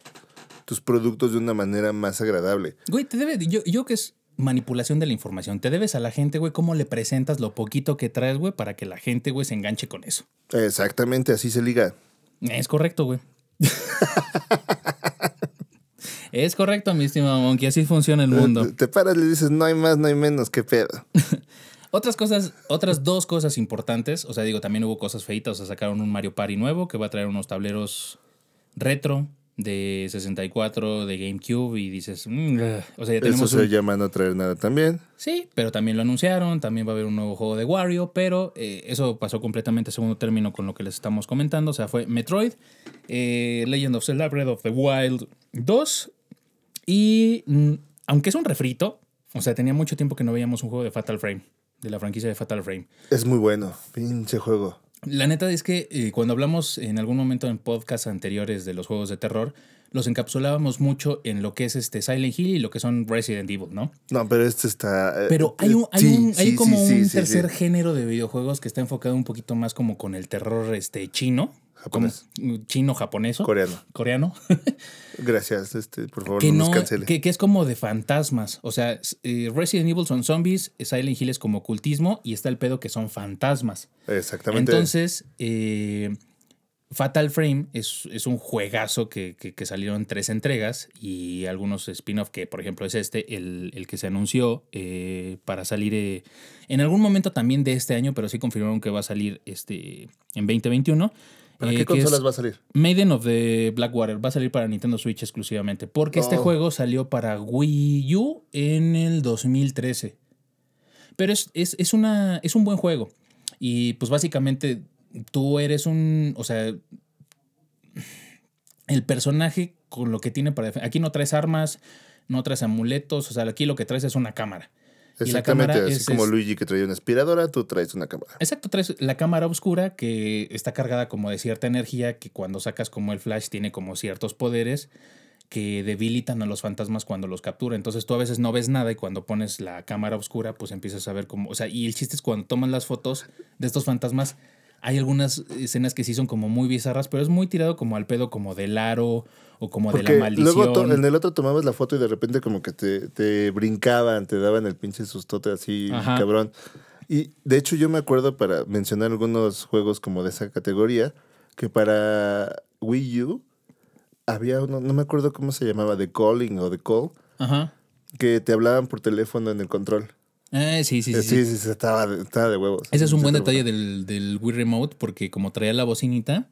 Speaker 4: tus productos de una manera más agradable.
Speaker 3: Güey, te debe, yo, yo que es manipulación de la información, te debes a la gente, güey, cómo le presentas lo poquito que traes, güey, para que la gente, güey, se enganche con eso.
Speaker 4: Exactamente, así se liga.
Speaker 3: Es correcto, güey. es correcto, mi estimado Monkey, así funciona el mundo.
Speaker 4: Te, te paras y le dices, no hay más, no hay menos, qué pedo.
Speaker 3: Otras cosas, otras dos cosas importantes, o sea, digo, también hubo cosas feitas, o sea, sacaron un Mario Party nuevo que va a traer unos tableros retro de 64, de GameCube y dices, mm, ugh. o sea, ya
Speaker 4: Eso
Speaker 3: tenemos
Speaker 4: se
Speaker 3: un-
Speaker 4: llama no traer nada también.
Speaker 3: Sí, pero también lo anunciaron, también va a haber un nuevo juego de Wario, pero eh, eso pasó completamente a segundo término con lo que les estamos comentando, o sea, fue Metroid, eh, Legend of Zelda Breath of the Wild 2 y mm, aunque es un refrito, o sea, tenía mucho tiempo que no veíamos un juego de Fatal Frame, de la franquicia de Fatal Frame.
Speaker 4: Es muy bueno, pinche juego.
Speaker 3: La neta es que eh, cuando hablamos en algún momento en podcasts anteriores de los juegos de terror, los encapsulábamos mucho en lo que es este Silent Hill y lo que son Resident Evil, ¿no?
Speaker 4: No, pero este está. eh,
Speaker 3: Pero hay, un, hay,
Speaker 4: sí,
Speaker 3: un- hay
Speaker 4: sí,
Speaker 3: como
Speaker 4: sí,
Speaker 3: un tercer género de videojuegos que está enfocado un poquito más como con el terror este chino.
Speaker 4: Japonés.
Speaker 3: como- chino japoneso.
Speaker 4: Coreano.
Speaker 3: Coreano.
Speaker 4: Gracias, este, por favor,
Speaker 3: que,
Speaker 4: no
Speaker 3: no,
Speaker 4: nos cancele.
Speaker 3: que, que es como de fantasmas. O sea, eh, Resident Evil son zombies, Silent Hill es como ocultismo y está el pedo que son fantasmas.
Speaker 4: Exactamente.
Speaker 3: Entonces, eh, Fatal Frame es, es un juegazo que, que, que salieron tres entregas y algunos spin-off que, por ejemplo, es este, el, el que se anunció eh, para salir eh, en algún momento también de este año, pero sí confirmaron que va a salir este, en 2021.
Speaker 4: ¿Para
Speaker 3: eh,
Speaker 4: qué consolas va a salir?
Speaker 3: Maiden of the Blackwater va a salir para Nintendo Switch exclusivamente, porque este
Speaker 4: Oh.
Speaker 3: juego salió para Wii U en el 2013. Pero es, es, es una, es un buen juego. Y pues básicamente tú eres un, o sea, el personaje con lo que tiene para. Aquí no traes armas, no traes amuletos, o sea, aquí lo que traes es una cámara.
Speaker 4: Exactamente, así
Speaker 3: es-
Speaker 4: como Luigi que traía una aspiradora, tú traes una cámara.
Speaker 3: Exacto, traes la cámara oscura que está cargada como de cierta energía que cuando sacas como el flash tiene como ciertos poderes que debilitan a los fantasmas cuando los captura. Entonces tú a veces no ves nada y cuando pones la cámara oscura pues empiezas a ver como, o sea, y el chiste es cuando tomas las fotos de estos fantasmas hay algunas escenas que sí son como muy bizarras, pero es muy tirado como al pedo como del aro o como de la maldición.
Speaker 4: luego to- en el otro tomabas la foto y de repente como que te, te brincaban, te daban el pinche sustote así,
Speaker 3: Ajá.
Speaker 4: cabrón. Y de hecho yo me acuerdo para mencionar algunos juegos como de esa categoría, que para Wii U había uno, no me acuerdo cómo se llamaba, The Calling o The Call,
Speaker 3: Ajá.
Speaker 4: que te hablaban por teléfono en el control.
Speaker 3: Eh, sí, sí, sí.
Speaker 4: Eh,
Speaker 3: sí.
Speaker 4: Sí, sí, sí, estaba, de, estaba de huevos.
Speaker 3: Ese es un buen detalle del, del Wii Remote porque como traía la bocinita,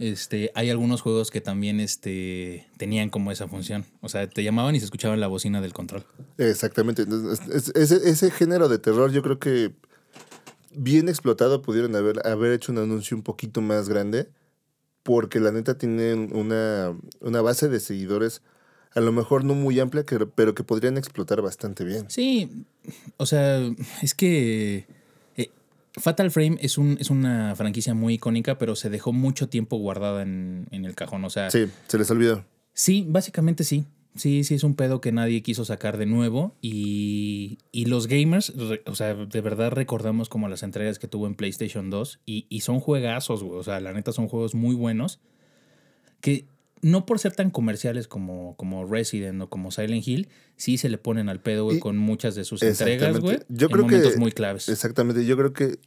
Speaker 3: este, hay algunos juegos que también este, tenían como esa función. O sea, te llamaban y se escuchaba la bocina del control.
Speaker 4: Exactamente. Ese, ese género de terror yo creo que bien explotado pudieron haber, haber hecho un anuncio un poquito más grande porque la neta tienen una, una base de seguidores a lo mejor no muy amplia, pero que podrían explotar bastante bien.
Speaker 3: Sí, o sea, es que Fatal Frame es, un, es una franquicia muy icónica, pero se dejó mucho tiempo guardada en, en el cajón. O sea,
Speaker 4: Sí, se les olvidó.
Speaker 3: Sí, básicamente sí. Sí, sí, es un pedo que nadie quiso sacar de nuevo. Y, y los gamers, re- o sea, de verdad recordamos como las entregas que tuvo en PlayStation 2. Y, y son juegazos, güey. O sea, la neta son juegos muy buenos. Que no por ser tan comerciales como, como Resident o como Silent Hill, sí se le ponen al pedo, güey, con muchas de sus entregas, güey.
Speaker 4: Yo
Speaker 3: en
Speaker 4: creo que-
Speaker 3: momentos muy claves.
Speaker 4: Exactamente, yo creo que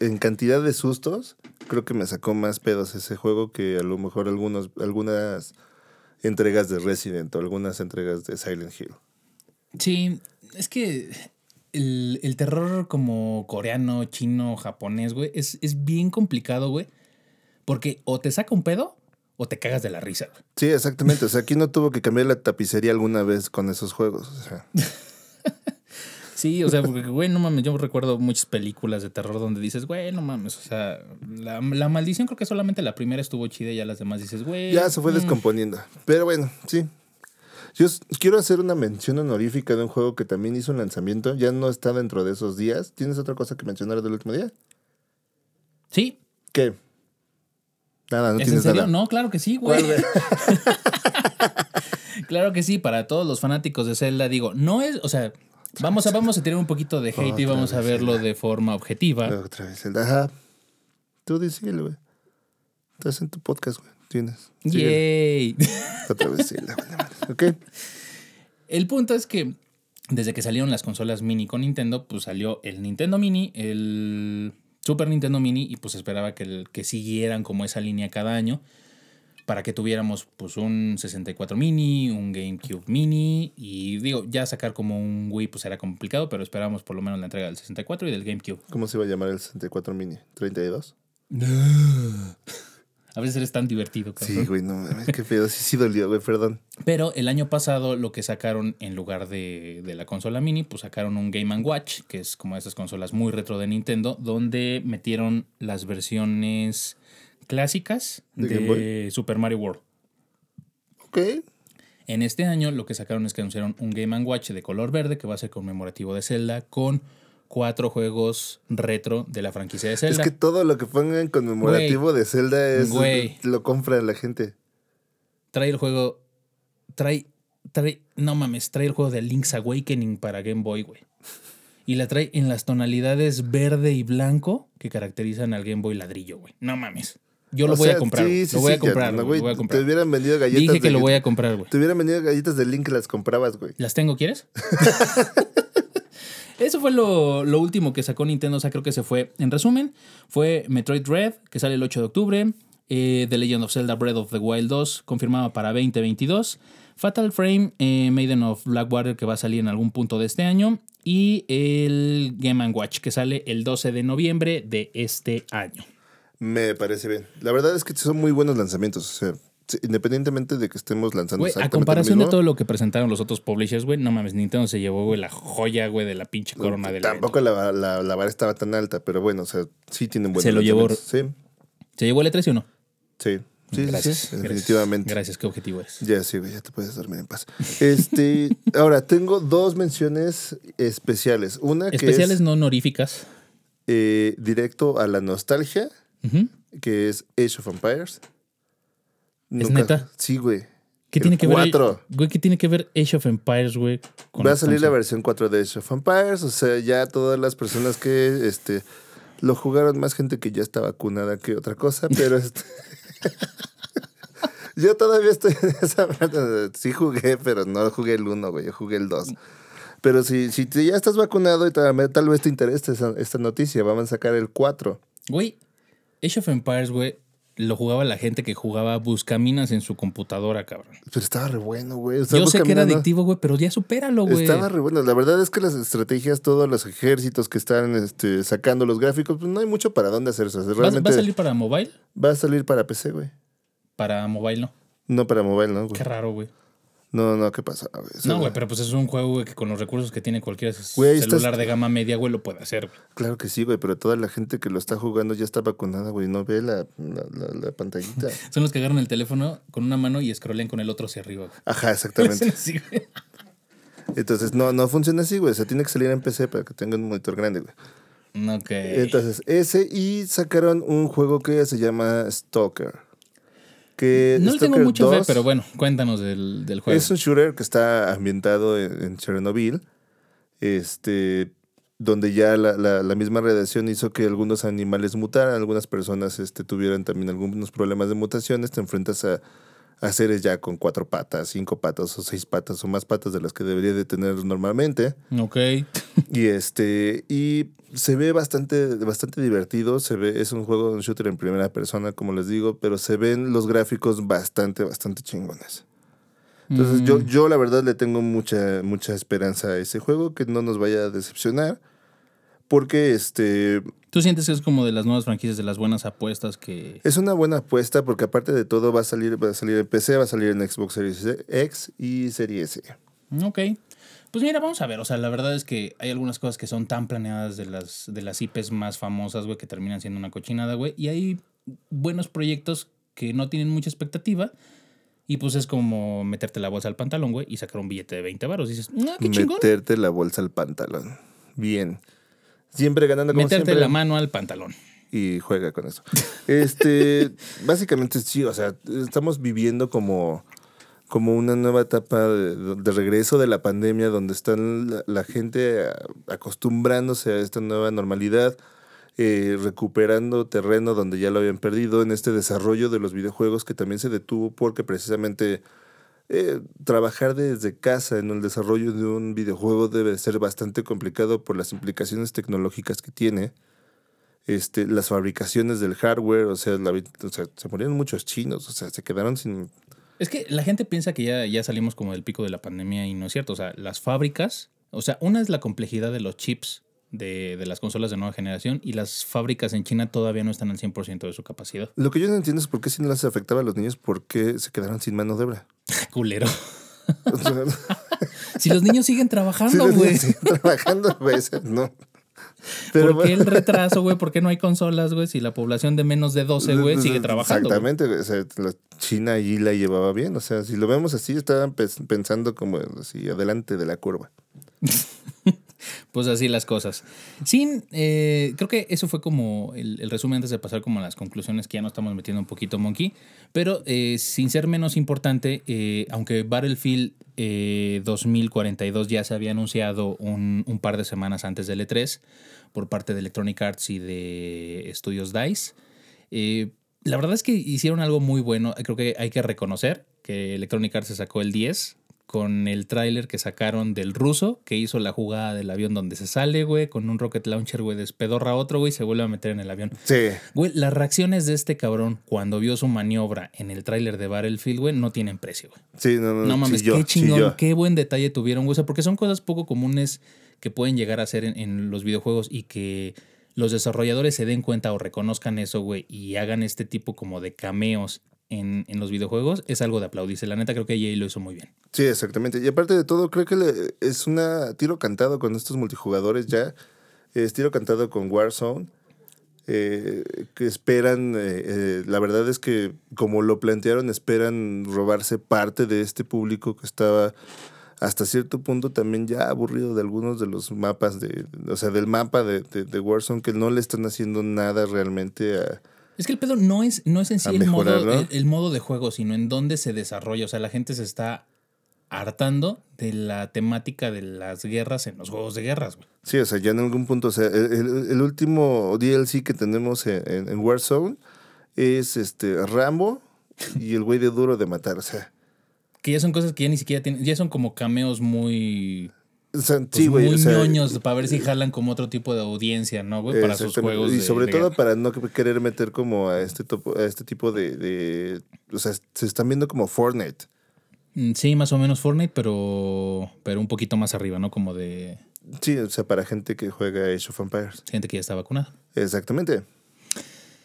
Speaker 4: en cantidad de sustos, creo que me sacó más pedos ese juego que a lo mejor algunos, algunas entregas de Resident o algunas entregas de Silent Hill.
Speaker 3: Sí, es que el, el terror como coreano, chino, japonés, güey, es, es bien complicado, güey. Porque o te saca un pedo o te cagas de la risa, güey.
Speaker 4: Sí, exactamente. O sea, aquí no tuvo que cambiar la tapicería alguna vez con esos juegos. O sea,
Speaker 3: Sí, o sea, porque, güey, no mames, yo recuerdo muchas películas de terror donde dices, güey, no mames, o sea, la, la maldición creo que solamente la primera estuvo chida y ya las demás dices, güey.
Speaker 4: ya se fue
Speaker 3: mm,
Speaker 4: descomponiendo. Pero bueno, sí. Yo quiero hacer una mención honorífica de un juego que también hizo un lanzamiento. Ya no está dentro de esos días. ¿Tienes otra cosa que mencionar del último día?
Speaker 3: Sí.
Speaker 4: ¿Qué? Nada, no
Speaker 3: ¿Es en serio?
Speaker 4: nada.
Speaker 3: No, claro que sí, güey.
Speaker 4: ¿Cuál, güey?
Speaker 3: Claro que sí, para todos los fanáticos de Zelda, digo, no es, o sea, vamos a, vamos a tener un poquito de hate y
Speaker 4: Otra
Speaker 3: vamos a
Speaker 4: vez
Speaker 3: verlo de forma objetiva.
Speaker 4: Otra vez el Ajá. Tú díselo, güey. Estás en tu podcast, güey. Tienes. Síguele.
Speaker 3: Yay.
Speaker 4: Otra vez buena madre. Ok.
Speaker 3: El punto es que desde que salieron las consolas mini con Nintendo, pues salió el Nintendo Mini, el Super Nintendo Mini, y pues esperaba que, el- que siguieran como esa línea cada año para que tuviéramos pues un 64 mini, un GameCube mini, y digo, ya sacar como un Wii pues era complicado, pero esperábamos por lo menos la entrega del 64 y del GameCube.
Speaker 4: ¿Cómo se iba a llamar el 64 mini? ¿32?
Speaker 3: A veces eres tan divertido, cabrón.
Speaker 4: Sí, güey, no mames, qué pedo. Sí, sí dolió, güey, perdón.
Speaker 3: Pero el año pasado lo que sacaron en lugar de, de la consola mini, pues sacaron un Game Watch, que es como esas consolas muy retro de Nintendo, donde metieron las versiones clásicas
Speaker 4: ¿De
Speaker 3: de? Super Mario World.
Speaker 4: Ok.
Speaker 3: En este año lo que sacaron es que anunciaron un Game Watch de color verde que va a ser conmemorativo de Zelda con cuatro juegos retro de la franquicia de
Speaker 4: Es
Speaker 3: Zelda.
Speaker 4: que todo lo que pongan conmemorativo de Zelda es.
Speaker 3: Güey.
Speaker 4: Lo compra la gente.
Speaker 3: Trae el juego. Trae. Trae. No mames, trae el juego de Link's Awakening para Game Boy, güey. Y la trae en las tonalidades verde y blanco que caracterizan al Game Boy ladrillo, güey. No mames. Yo lo voy
Speaker 4: sea,
Speaker 3: a comprar.
Speaker 4: sí,
Speaker 3: güey.
Speaker 4: sí,
Speaker 3: lo voy a comprar, lo voy a
Speaker 4: Te hubieran vendido galletas.
Speaker 3: Dije que
Speaker 4: de-
Speaker 3: lo voy a comprar, güey.
Speaker 4: Te hubieran vendido galletas de Link las comprabas, güey.
Speaker 3: ¿Las tengo, quieres? Eso fue lo, último que sacó Nintendo. O sea, creo que se fue. En resumen, fue Metroid Red, que sale el 8 de octubre. eh, The Legend of Zelda Breath of the Wild 2, confirmada para 2022. Fatal Frame, eh, Maiden of Blackwater, que va a salir en algún punto de este año. Y el Game Watch, que sale el 12 de noviembre de este año.
Speaker 4: Me parece bien. La verdad es que son muy buenos lanzamientos. O sea, independientemente de que estemos lanzando.
Speaker 3: Güey, a comparación
Speaker 4: lo
Speaker 3: de todo lo que presentaron los otros publishers, güey, no mames, Nintendo se llevó, güey, la joya, güey, de la pinche corona del evento.
Speaker 4: Tampoco la, la, la vara estaba tan alta, pero bueno, o sea, sí tienen buenos
Speaker 3: Se lo llevó-
Speaker 4: lanzamientos.
Speaker 3: ¿Se llevó el E3 o no?
Speaker 4: Sí, sí. Sí, sí,
Speaker 3: Gracias.
Speaker 4: sí,
Speaker 3: gracias.
Speaker 4: definitivamente.
Speaker 3: Gracias, qué objetivo eres.
Speaker 4: Ya sí, güey, ya te puedes dormir en paz. Este, ahora, tengo dos menciones especiales. Una que
Speaker 3: Especiales
Speaker 4: es
Speaker 3: no honoríficas.
Speaker 4: eh, directo a la nostalgia, que es Age of Empires.
Speaker 3: Neta?
Speaker 4: Sí, güey.
Speaker 3: ¿Qué
Speaker 4: El
Speaker 3: tiene que ver?
Speaker 4: cuatro.
Speaker 3: Güey, ¿qué tiene que ver Age of Empires, güey?
Speaker 4: Va a salir la versión 4 de Age of Empires, o sea, ya todas las personas que este lo jugaron, más gente que ya está vacunada que otra cosa, pero este- yo todavía estoy en esa parte. Sí jugué, pero no jugué el 1, güey, yo jugué el 2. Pero si, si ya estás vacunado y tal, tal vez te interese esa- esta noticia, vamos a sacar el 4.
Speaker 3: Güey, Age of Empires, güey, lo jugaba la gente que jugaba Buscaminas en su computadora, cabrón.
Speaker 4: Pero estaba re bueno, güey. O sea,
Speaker 3: Yo sé que era adictivo, güey, pero ya supéralo, güey.
Speaker 4: Estaba re bueno. La verdad es que las estrategias, todos los ejércitos que están este, sacando los gráficos, pues no hay mucho para dónde hacerse. O sea,
Speaker 3: ¿Va,
Speaker 4: realmente
Speaker 3: a salir para mobile?
Speaker 4: va a salir para PC, güey.
Speaker 3: Para mobile no.
Speaker 4: No para mobile, ¿no? güey?
Speaker 3: Qué raro, güey.
Speaker 4: No, no, ¿qué pasa? güey?
Speaker 3: No, güey, pero pues es un juego, güey, que con los recursos que tiene cualquier
Speaker 4: Güey,
Speaker 3: celular
Speaker 4: estás-
Speaker 3: de gama media, güey, lo puede hacer, güey.
Speaker 4: Claro que sí, güey, pero toda la gente que lo está jugando ya está vacunada, güey. No ve la, la, la- la pantallita.
Speaker 3: Son los que agarran el teléfono con una mano y scrollen con el otro hacia arriba, güey.
Speaker 4: Ajá, exactamente. Entonces, no, no funciona así, güey. O sea, tiene que salir en PC para que tenga un monitor grande, güey.
Speaker 3: Ok.
Speaker 4: Entonces, ese y sacaron un juego que se llama Stalker. Que
Speaker 3: no le tengo mucha fe,
Speaker 4: 2
Speaker 3: pero bueno, cuéntanos del, del juego.
Speaker 4: Es un shooter que está ambientado en, en Chernobyl, este, donde ya la, la- la misma radiación hizo que algunos animales mutaran, algunas personas este, tuvieran también algunos problemas de mutaciones, te enfrentas a, a seres ya con cuatro patas, cinco patas o seis patas o más patas de las que debería de tener normalmente.
Speaker 3: Ok.
Speaker 4: Y este y se ve bastante bastante divertido, se ve es un juego un shooter en primera persona, como les digo, pero se ven los gráficos bastante bastante chingones. Entonces
Speaker 3: Mm.
Speaker 4: yo yo la verdad le tengo mucha mucha esperanza a ese juego que no nos vaya a decepcionar porque este
Speaker 3: ¿Tú sientes que es como de las nuevas franquicias de las buenas apuestas que...
Speaker 4: es una buena apuesta porque aparte de todo va a salir va a salir en PC, va a salir en Xbox Series X y Series S.
Speaker 3: Ok. Pues mira, vamos a ver. O sea, la verdad es que hay algunas cosas que son tan planeadas de las, de las IPs más famosas, güey, que terminan siendo una cochinada, güey. Y hay buenos proyectos que no tienen mucha expectativa Y pues es como meterte la bolsa al pantalón, güey, y sacar un billete de 20 varos. Dices, ah, qué chingón.
Speaker 4: Meterte la bolsa al pantalón. Bien. Siempre ganando como
Speaker 3: Meterte
Speaker 4: siempre.
Speaker 3: la mano al pantalón.
Speaker 4: y juega con eso. Este, básicamente sí, o sea, estamos viviendo como, como una nueva etapa de, de regreso de la pandemia donde están la, la gente acostumbrándose a esta nueva normalidad, eh, recuperando terreno donde ya lo habían perdido en este desarrollo de los videojuegos que también se detuvo porque precisamente eh, trabajar desde casa en el desarrollo de un videojuego debe ser bastante complicado por las implicaciones tecnológicas que tiene este, las fabricaciones del hardware, o sea, se murieron muchos chinos, o sea, se quedaron sin...
Speaker 3: Es que la gente piensa que ya, ya salimos como del pico de la pandemia y no es cierto. O sea, las fábricas, o sea, una es la complejidad de los chips de, de las consolas de nueva generación y las fábricas en China todavía no están al 100% de su capacidad.
Speaker 4: Lo que yo no entiendo es por qué si no les afectaba a los niños, por qué se quedaron sin mano de obra.
Speaker 3: Culero. Si los niños siguen trabajando, güey.
Speaker 4: siguen trabajando, güey, sea, no. Pero
Speaker 3: ¿Por qué el retraso, güey? ¿Por qué no hay consolas, güey? Si la población de menos de 12, güey, sigue trabajando.
Speaker 4: Exactamente, güey, o sea, la China allí la llevaba bien, o sea, si lo vemos así, estaban pensando como así, adelante de la curva.
Speaker 3: Pues así las cosas. Sin, eh, creo que eso fue como el, resumen antes de pasar como las conclusiones que ya nos estamos metiendo un poquito, Monkey. Pero eh, sin ser menos importante, eh, aunque Battlefield eh, 2042 ya se había anunciado un, par de semanas antes del E3 por parte de Electronic Arts y de Studios DICE, la verdad es que hicieron algo muy bueno. Creo que hay que reconocer que Electronic Arts se sacó el 10 con el tráiler que sacaron del ruso, que hizo la jugada del avión donde se sale, güey, con un rocket launcher, güey, despedorra a otro, güey, y se vuelve a meter en el avión.
Speaker 4: Sí,
Speaker 3: Güey, las reacciones de este cabrón cuando vio su maniobra en el tráiler de Battlefield, güey, no tienen precio, güey.
Speaker 4: sí, no, no,
Speaker 3: No mames, qué chingón, qué buen detalle tuvieron, güey. O sea, porque son cosas poco comunes que pueden llegar a ser en, en los videojuegos y que los desarrolladores se den cuenta o reconozcan eso, güey, y hagan este tipo como de cameos en, en los videojuegos, es algo de aplaudirse. La neta, creo que EA lo hizo muy bien.
Speaker 4: Sí, exactamente. Y aparte de todo, creo que le- es una tiro cantado con estos multijugadores ya. Es tiro cantado con Warzone. eh, que esperan, eh, eh, la verdad es que como lo plantearon, esperan robarse parte de este público que estaba hasta cierto punto también ya aburrido de algunos de los mapas, de, o sea, del mapa de, de, de Warzone, que no le están haciendo nada realmente a...
Speaker 3: Es que el pedo no es, no es en sí el modo, el, el modo de juego, sino en dónde se desarrolla. O sea, la gente se está hartando de la temática de las guerras en los juegos de guerras, güey.
Speaker 4: Sí, o sea, ya en algún punto, o sea, el, el- último DLC que tenemos en, en- en Warzone es este Rambo y el güey de duro de matar, o sea,
Speaker 3: Que ya son cosas que ya ni siquiera tienen, ya son como cameos muy,
Speaker 4: o sea,
Speaker 3: pues,
Speaker 4: sí, güey,
Speaker 3: muy
Speaker 4: o sea,
Speaker 3: ñoños para ver si jalan como otro tipo de audiencia, ¿no, güey? Para sus juegos.
Speaker 4: Y sobre
Speaker 3: de
Speaker 4: todo para no que- querer meter como a este, topo- a este tipo de, de- O sea, se están viendo como Fortnite.
Speaker 3: Mm, Sí, más o menos Fortnite, pero, pero un poquito más arriba, ¿no? Como de
Speaker 4: Sí, o sea, para gente que juega Age of Empires.
Speaker 3: gente que ya está vacunada.
Speaker 4: Exactamente.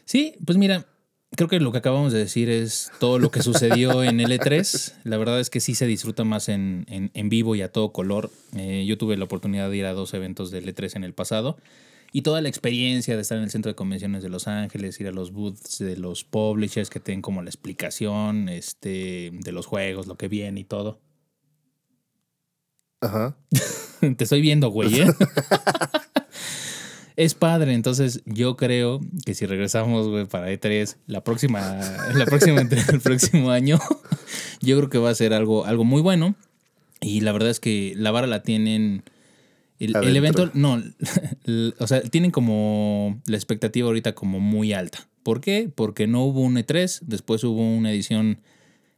Speaker 3: Sí, pues mira, creo que lo que acabamos de decir es todo lo que sucedió en L3. La verdad es que sí se disfruta más en, en- en vivo y a todo color. Eh, yo tuve la oportunidad de ir a dos eventos de L3 en el pasado y toda la experiencia de estar en el centro de convenciones de Los Ángeles, ir a los booths de los publishers que tienen como la explicación este, de los juegos, lo que viene y todo.
Speaker 4: Ajá.
Speaker 3: Te estoy viendo, güey. ¿eh? es padre, entonces yo creo que si regresamos, güey, para E3 la próxima, la próxima del próximo año, yo creo que va a ser algo, algo muy bueno. Y la verdad es que la vara la tienen. El, el evento, no, o sea, tienen como la expectativa ahorita como muy alta. ¿Por qué? Porque no hubo un E3, después hubo una edición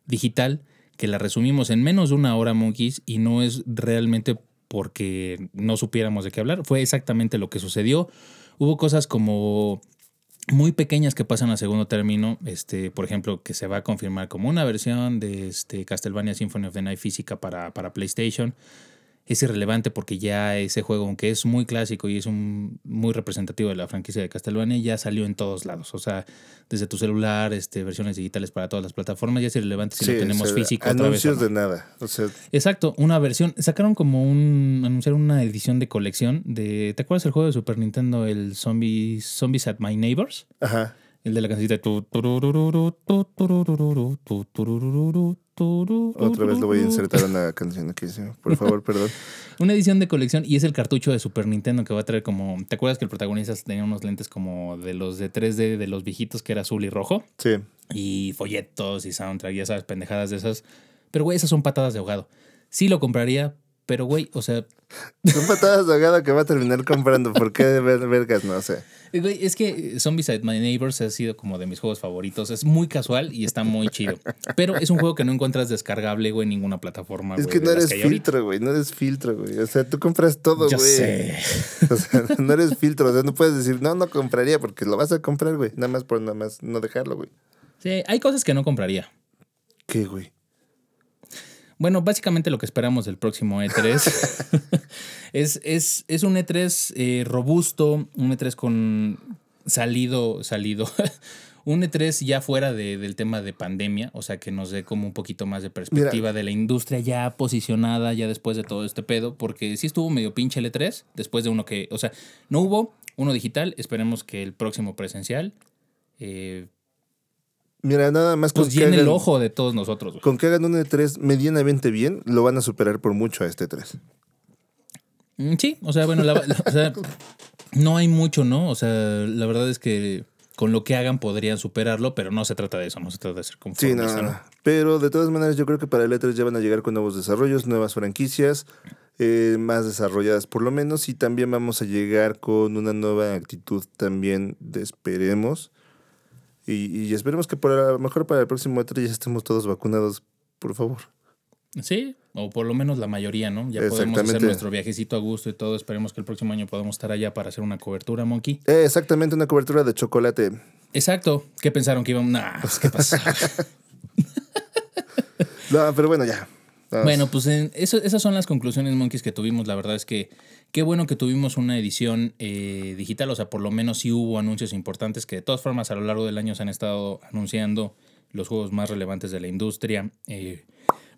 Speaker 3: digital que la resumimos en menos de una hora, Monkeys, y no es realmente porque no supiéramos de qué hablar, fue exactamente lo que sucedió. Hubo cosas como muy pequeñas que pasan a segundo término, este, por ejemplo, que se va a confirmar como una versión de este Castlevania Symphony of the Night física para, para PlayStation. Es irrelevante porque ya ese juego, aunque es muy clásico y es un muy representativo de la franquicia de Castlevania, ya salió en todos lados. O sea, desde tu celular, este, versiones digitales para todas las plataformas, ya es irrelevante si
Speaker 4: Sí,
Speaker 3: lo tenemos
Speaker 4: o sea,
Speaker 3: físico otra vez.
Speaker 4: Anuncios
Speaker 3: no.
Speaker 4: de nada. O sea,
Speaker 3: Exacto, una versión. Sacaron como un. Anunciaron una edición de colección de. ¿Te acuerdas el juego de Super Nintendo, el Zombies, Zombies at My Neighbors?
Speaker 4: ajá.
Speaker 3: El de la cancionita.
Speaker 4: Otra vez lo voy a insertar en la canción aquí, sí. Por favor, perdón.
Speaker 3: Una edición de colección y es el cartucho de Super Nintendo que va a traer como. ¿Te acuerdas que el protagonista tenía unos lentes como de los de 3D de los viejitos que era azul y rojo?
Speaker 4: Sí.
Speaker 3: Y folletos y soundtrack, ya sabes, pendejadas de esas. Pero, güey, esas son patadas de ahogado. Sí lo compraría, pero, güey, o sea.
Speaker 4: Son patadas de ahogado que va a terminar comprando. ¿Por qué vergas? No sé.
Speaker 3: Güey, es que Zombies at My Neighbors ha sido como de mis juegos favoritos. Es muy casual y está muy chido. Pero es un juego que no encuentras descargable, güey, en ninguna plataforma.
Speaker 4: Es
Speaker 3: güey,
Speaker 4: que no eres filtro, güey. No eres filtro, güey. O sea, tú compras todo,
Speaker 3: Yo
Speaker 4: güey.
Speaker 3: sé.
Speaker 4: O sea, no eres filtro. O sea, no puedes decir, no, no compraría porque lo vas a comprar, güey. Nada más por nada más no dejarlo, güey.
Speaker 3: Sí, hay cosas que no compraría.
Speaker 4: ¿Qué, güey?
Speaker 3: Bueno, básicamente lo que esperamos del próximo E3 es, es, es un E3 eh, robusto, un E3 con salido, salido, un E3 ya fuera de- del tema de pandemia, o sea, que nos dé como un poquito más de perspectiva de la industria ya posicionada, ya después de todo este pedo, porque sí estuvo medio pinche el E3, después de uno que, o sea, no hubo uno digital, esperemos que el próximo presencial eh,
Speaker 4: Mira, nada más con
Speaker 3: pues
Speaker 4: que,
Speaker 3: llene el
Speaker 4: hagan,
Speaker 3: ojo de todos nosotros. güey.
Speaker 4: con que hagan un E3 medianamente bien, lo van a superar por mucho a este 3.
Speaker 3: Mm, Sí, o sea, bueno, la- la- o sea, no hay mucho, ¿no? O sea, la verdad es que con lo que hagan podrían superarlo, pero no se trata de eso, no se trata de ser
Speaker 4: Sí,
Speaker 3: conformista,
Speaker 4: no,
Speaker 3: ¿no?
Speaker 4: Pero de todas maneras, yo creo que para el E3 ya van a llegar con nuevos desarrollos, nuevas franquicias, eh, más desarrolladas por lo menos, y también vamos a llegar con una nueva actitud también de esperemos. Y, y esperemos que por a lo mejor para el próximo E3 ya estemos todos vacunados, por favor.
Speaker 3: Sí, o por lo menos la mayoría, ¿no? Ya podemos hacer nuestro viajecito a gusto y todo. Esperemos que el próximo año podamos estar allá para hacer una cobertura, Monkey.
Speaker 4: Eh, exactamente, una cobertura de chocolate.
Speaker 3: Exacto. ¿Qué pensaron que íbamos? Nah, ¿qué pasó?
Speaker 4: No, pero bueno, ya.
Speaker 3: Bueno, pues esas son las conclusiones, Monkeys, que tuvimos. La verdad es que qué bueno que tuvimos una edición eh, digital. O sea, por lo menos sí hubo anuncios importantes que de todas formas a lo largo del año se han estado anunciando los juegos más relevantes de la industria eh,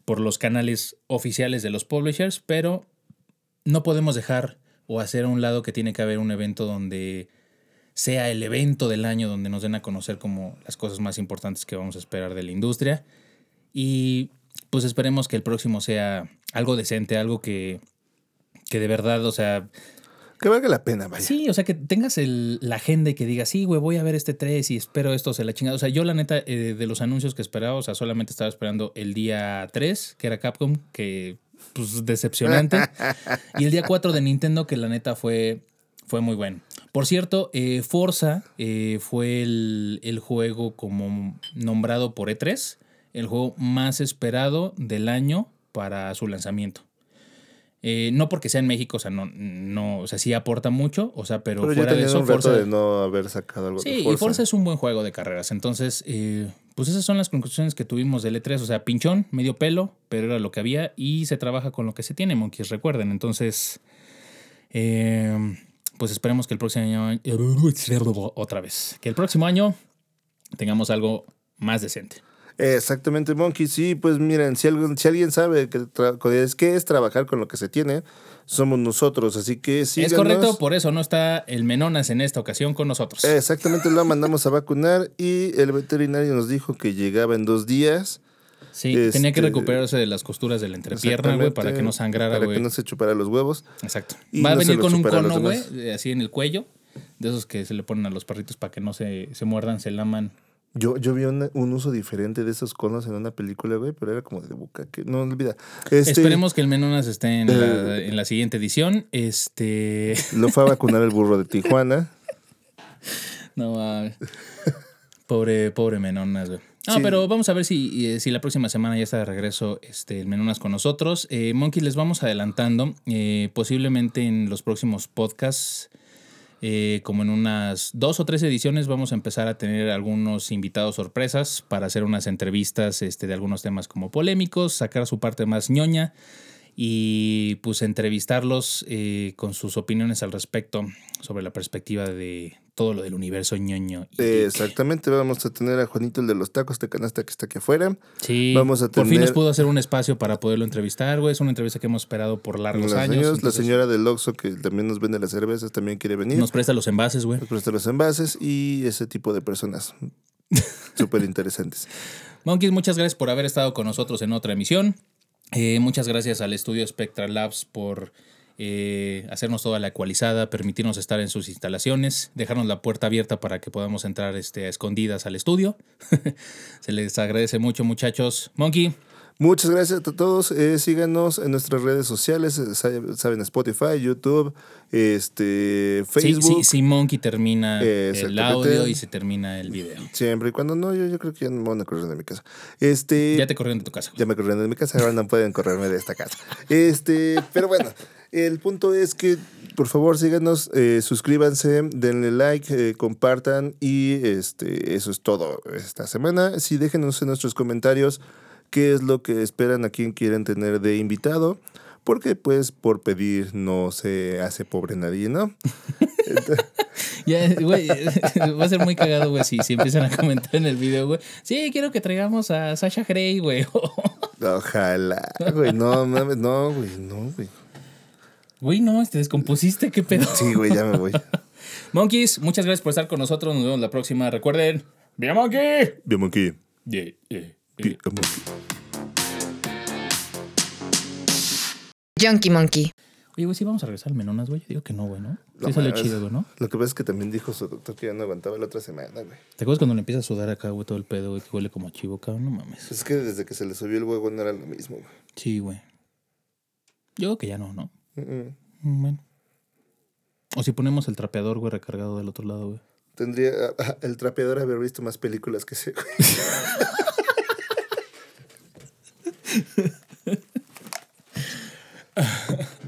Speaker 3: por los canales oficiales de los publishers, pero no podemos dejar o hacer a un lado que tiene que haber un evento donde sea el evento del año donde nos den a conocer como las cosas más importantes que vamos a esperar de la industria. Y pues esperemos que el próximo sea algo decente, algo que, que de verdad, o sea,
Speaker 4: Que valga la pena, vaya.
Speaker 3: sí, o sea, que tengas el- la agenda y que digas, sí, güey, voy a ver este 3 y espero esto, se la chingada. O sea, yo la neta, eh, de los anuncios que esperaba, o sea, solamente estaba esperando el día 3, que era Capcom, que pues decepcionante. y el día 4 de Nintendo, que la neta fue, fue muy bueno. Por cierto, eh, Forza eh, fue el, el juego como nombrado por E3, el juego más esperado del año para su lanzamiento. Eh, no porque sea en México, o sea, no, no, o sea, sí aporta mucho, o sea, pero,
Speaker 4: Pero ya
Speaker 3: fuera de eso,
Speaker 4: un
Speaker 3: Forza.
Speaker 4: de no haber sacado algo
Speaker 3: Sí,
Speaker 4: de
Speaker 3: y
Speaker 4: Forza.
Speaker 3: Forza es un buen juego de carreras. Entonces, eh, pues esas son las conclusiones que tuvimos del E3. O sea, pinchón, medio pelo, pero era lo que había y se trabaja con lo que se tiene, monkeys, recuerden. Entonces, eh, pues esperemos que el próximo año. Otra vez. Que el próximo año tengamos algo más decente.
Speaker 4: Exactamente, Monkey. Sí, pues miren, si, alguien sabe que es qué es trabajar con lo que se tiene, somos nosotros. Así que sí.
Speaker 3: Es correcto, por eso no está el Menonas en esta ocasión con nosotros.
Speaker 4: Exactamente, lo mandamos a vacunar y el veterinario nos dijo que llegaba en dos días.
Speaker 3: sí, tenía que
Speaker 4: este,
Speaker 3: recuperarse de las costuras de la entrepierna, güey, para que no sangrara,
Speaker 4: Para
Speaker 3: güey.
Speaker 4: que no se chupara los huevos.
Speaker 3: Exacto.
Speaker 4: Y
Speaker 3: Va a
Speaker 4: no
Speaker 3: venir con un cono, güey, así en el cuello. De esos que se le ponen a los perritos para que no se, se muerdan, se laman.
Speaker 4: Yo, yo vi un uso diferente de esos conos en una película, güey, pero era como de boca. Que, no olvida. Este,
Speaker 3: Esperemos que el Menonas esté en,
Speaker 4: Eh.
Speaker 3: la, en la siguiente edición. Este.
Speaker 4: Lo fue a vacunar el burro de Tijuana.
Speaker 3: No mames. Pobre, pobre Menonas, güey. No,
Speaker 4: Sí.
Speaker 3: pero vamos a ver si, eh, si la próxima semana ya está de regreso este, el Menonas con nosotros. Eh, Monkey, les vamos adelantando. eh, posiblemente en los próximos podcasts, eh, como en unas dos o tres ediciones, vamos a empezar a tener algunos invitados sorpresas para hacer unas entrevistas este, de algunos temas como polémicos, sacar su parte más ñoña y pues entrevistarlos eh, con sus opiniones al respecto sobre la perspectiva de todo lo del universo ñoño. y
Speaker 4: Eh, exactamente, vamos a tener a Juanito, el de los tacos de canasta que está aquí afuera.
Speaker 3: Sí,
Speaker 4: vamos a
Speaker 3: por fin nos pudo hacer un espacio para poderlo entrevistar, güey. Es una entrevista que hemos esperado por largos años.
Speaker 4: la señora del Oxxo, que también nos vende las cervezas, también quiere venir.
Speaker 3: Nos presta los envases, güey.
Speaker 4: Nos presta los envases y ese tipo de personas. Súper interesantes.
Speaker 3: Monkeys, muchas gracias por haber estado con nosotros en otra emisión. Eh, muchas gracias al estudio Spectral Labs por eh, hacernos toda la ecualizada, permitirnos estar en sus instalaciones, dejarnos la puerta abierta para que podamos entrar este, a escondidas al estudio. Se les agradece mucho, muchachos. Monkey,
Speaker 4: Muchas gracias a todos. Eh, síganos en nuestras redes sociales, eh, sa- saben, Spotify, YouTube, este, Facebook.
Speaker 3: sí, sí, Monkey termina el audio y se termina el video.
Speaker 4: Siempre y cuando no, yo, yo creo que ya no me van a correr de mi casa. Este,
Speaker 3: Ya te corrieron de tu casa.
Speaker 4: Ya me corrieron de mi casa, ahora no pueden correrme de esta casa. Este, pero bueno, el punto es que por favor síganos, eh, suscríbanse, denle like, eh, compartan y este, eso es todo esta semana. Sí, déjenos en nuestros comentarios qué es lo que esperan, a quién quieren tener de invitado. Porque pues por pedir no se hace pobre nadie, ¿no?
Speaker 3: Ya, güey, va a ser muy cagado, güey, si, si empiezan a comentar en el video, güey. Sí, quiero que traigamos a Sasha Grey, güey.
Speaker 4: Ojalá, güey, no mames, no, güey, no, güey.
Speaker 3: Güey, no, te descompusiste, qué pedo.
Speaker 4: Sí, güey, ya me voy.
Speaker 3: Monkeys, muchas gracias por estar con nosotros. Nos vemos la próxima. Recuerden, ¡Vía Monkey!
Speaker 4: Bien, monkey.
Speaker 3: Yeah, yeah,
Speaker 4: monkey.
Speaker 2: Junkie Monkey.
Speaker 3: Oye, güey, sí vamos a regresar al Menonas, güey. Yo digo que no, güey, ¿no?
Speaker 4: No
Speaker 3: Sí salió
Speaker 4: mames.
Speaker 3: chido, güey, ¿no?
Speaker 4: Lo que pasa es que también dijo su doctor que ya no aguantaba la otra semana, güey.
Speaker 3: ¿Te acuerdas cuando le empieza a sudar acá, güey, todo el pedo, güey, que huele como a chivo, cabrón? No mames.
Speaker 4: Es que desde que se le subió el huevo no era lo mismo, güey.
Speaker 3: Sí, güey. Yo creo que ya no, ¿no?
Speaker 4: Mm, mm.
Speaker 3: Bueno. O si ponemos el trapeador, güey, recargado del otro lado, güey.
Speaker 4: Tendría ah, el trapeador haber visto más películas que ese, güey. uh,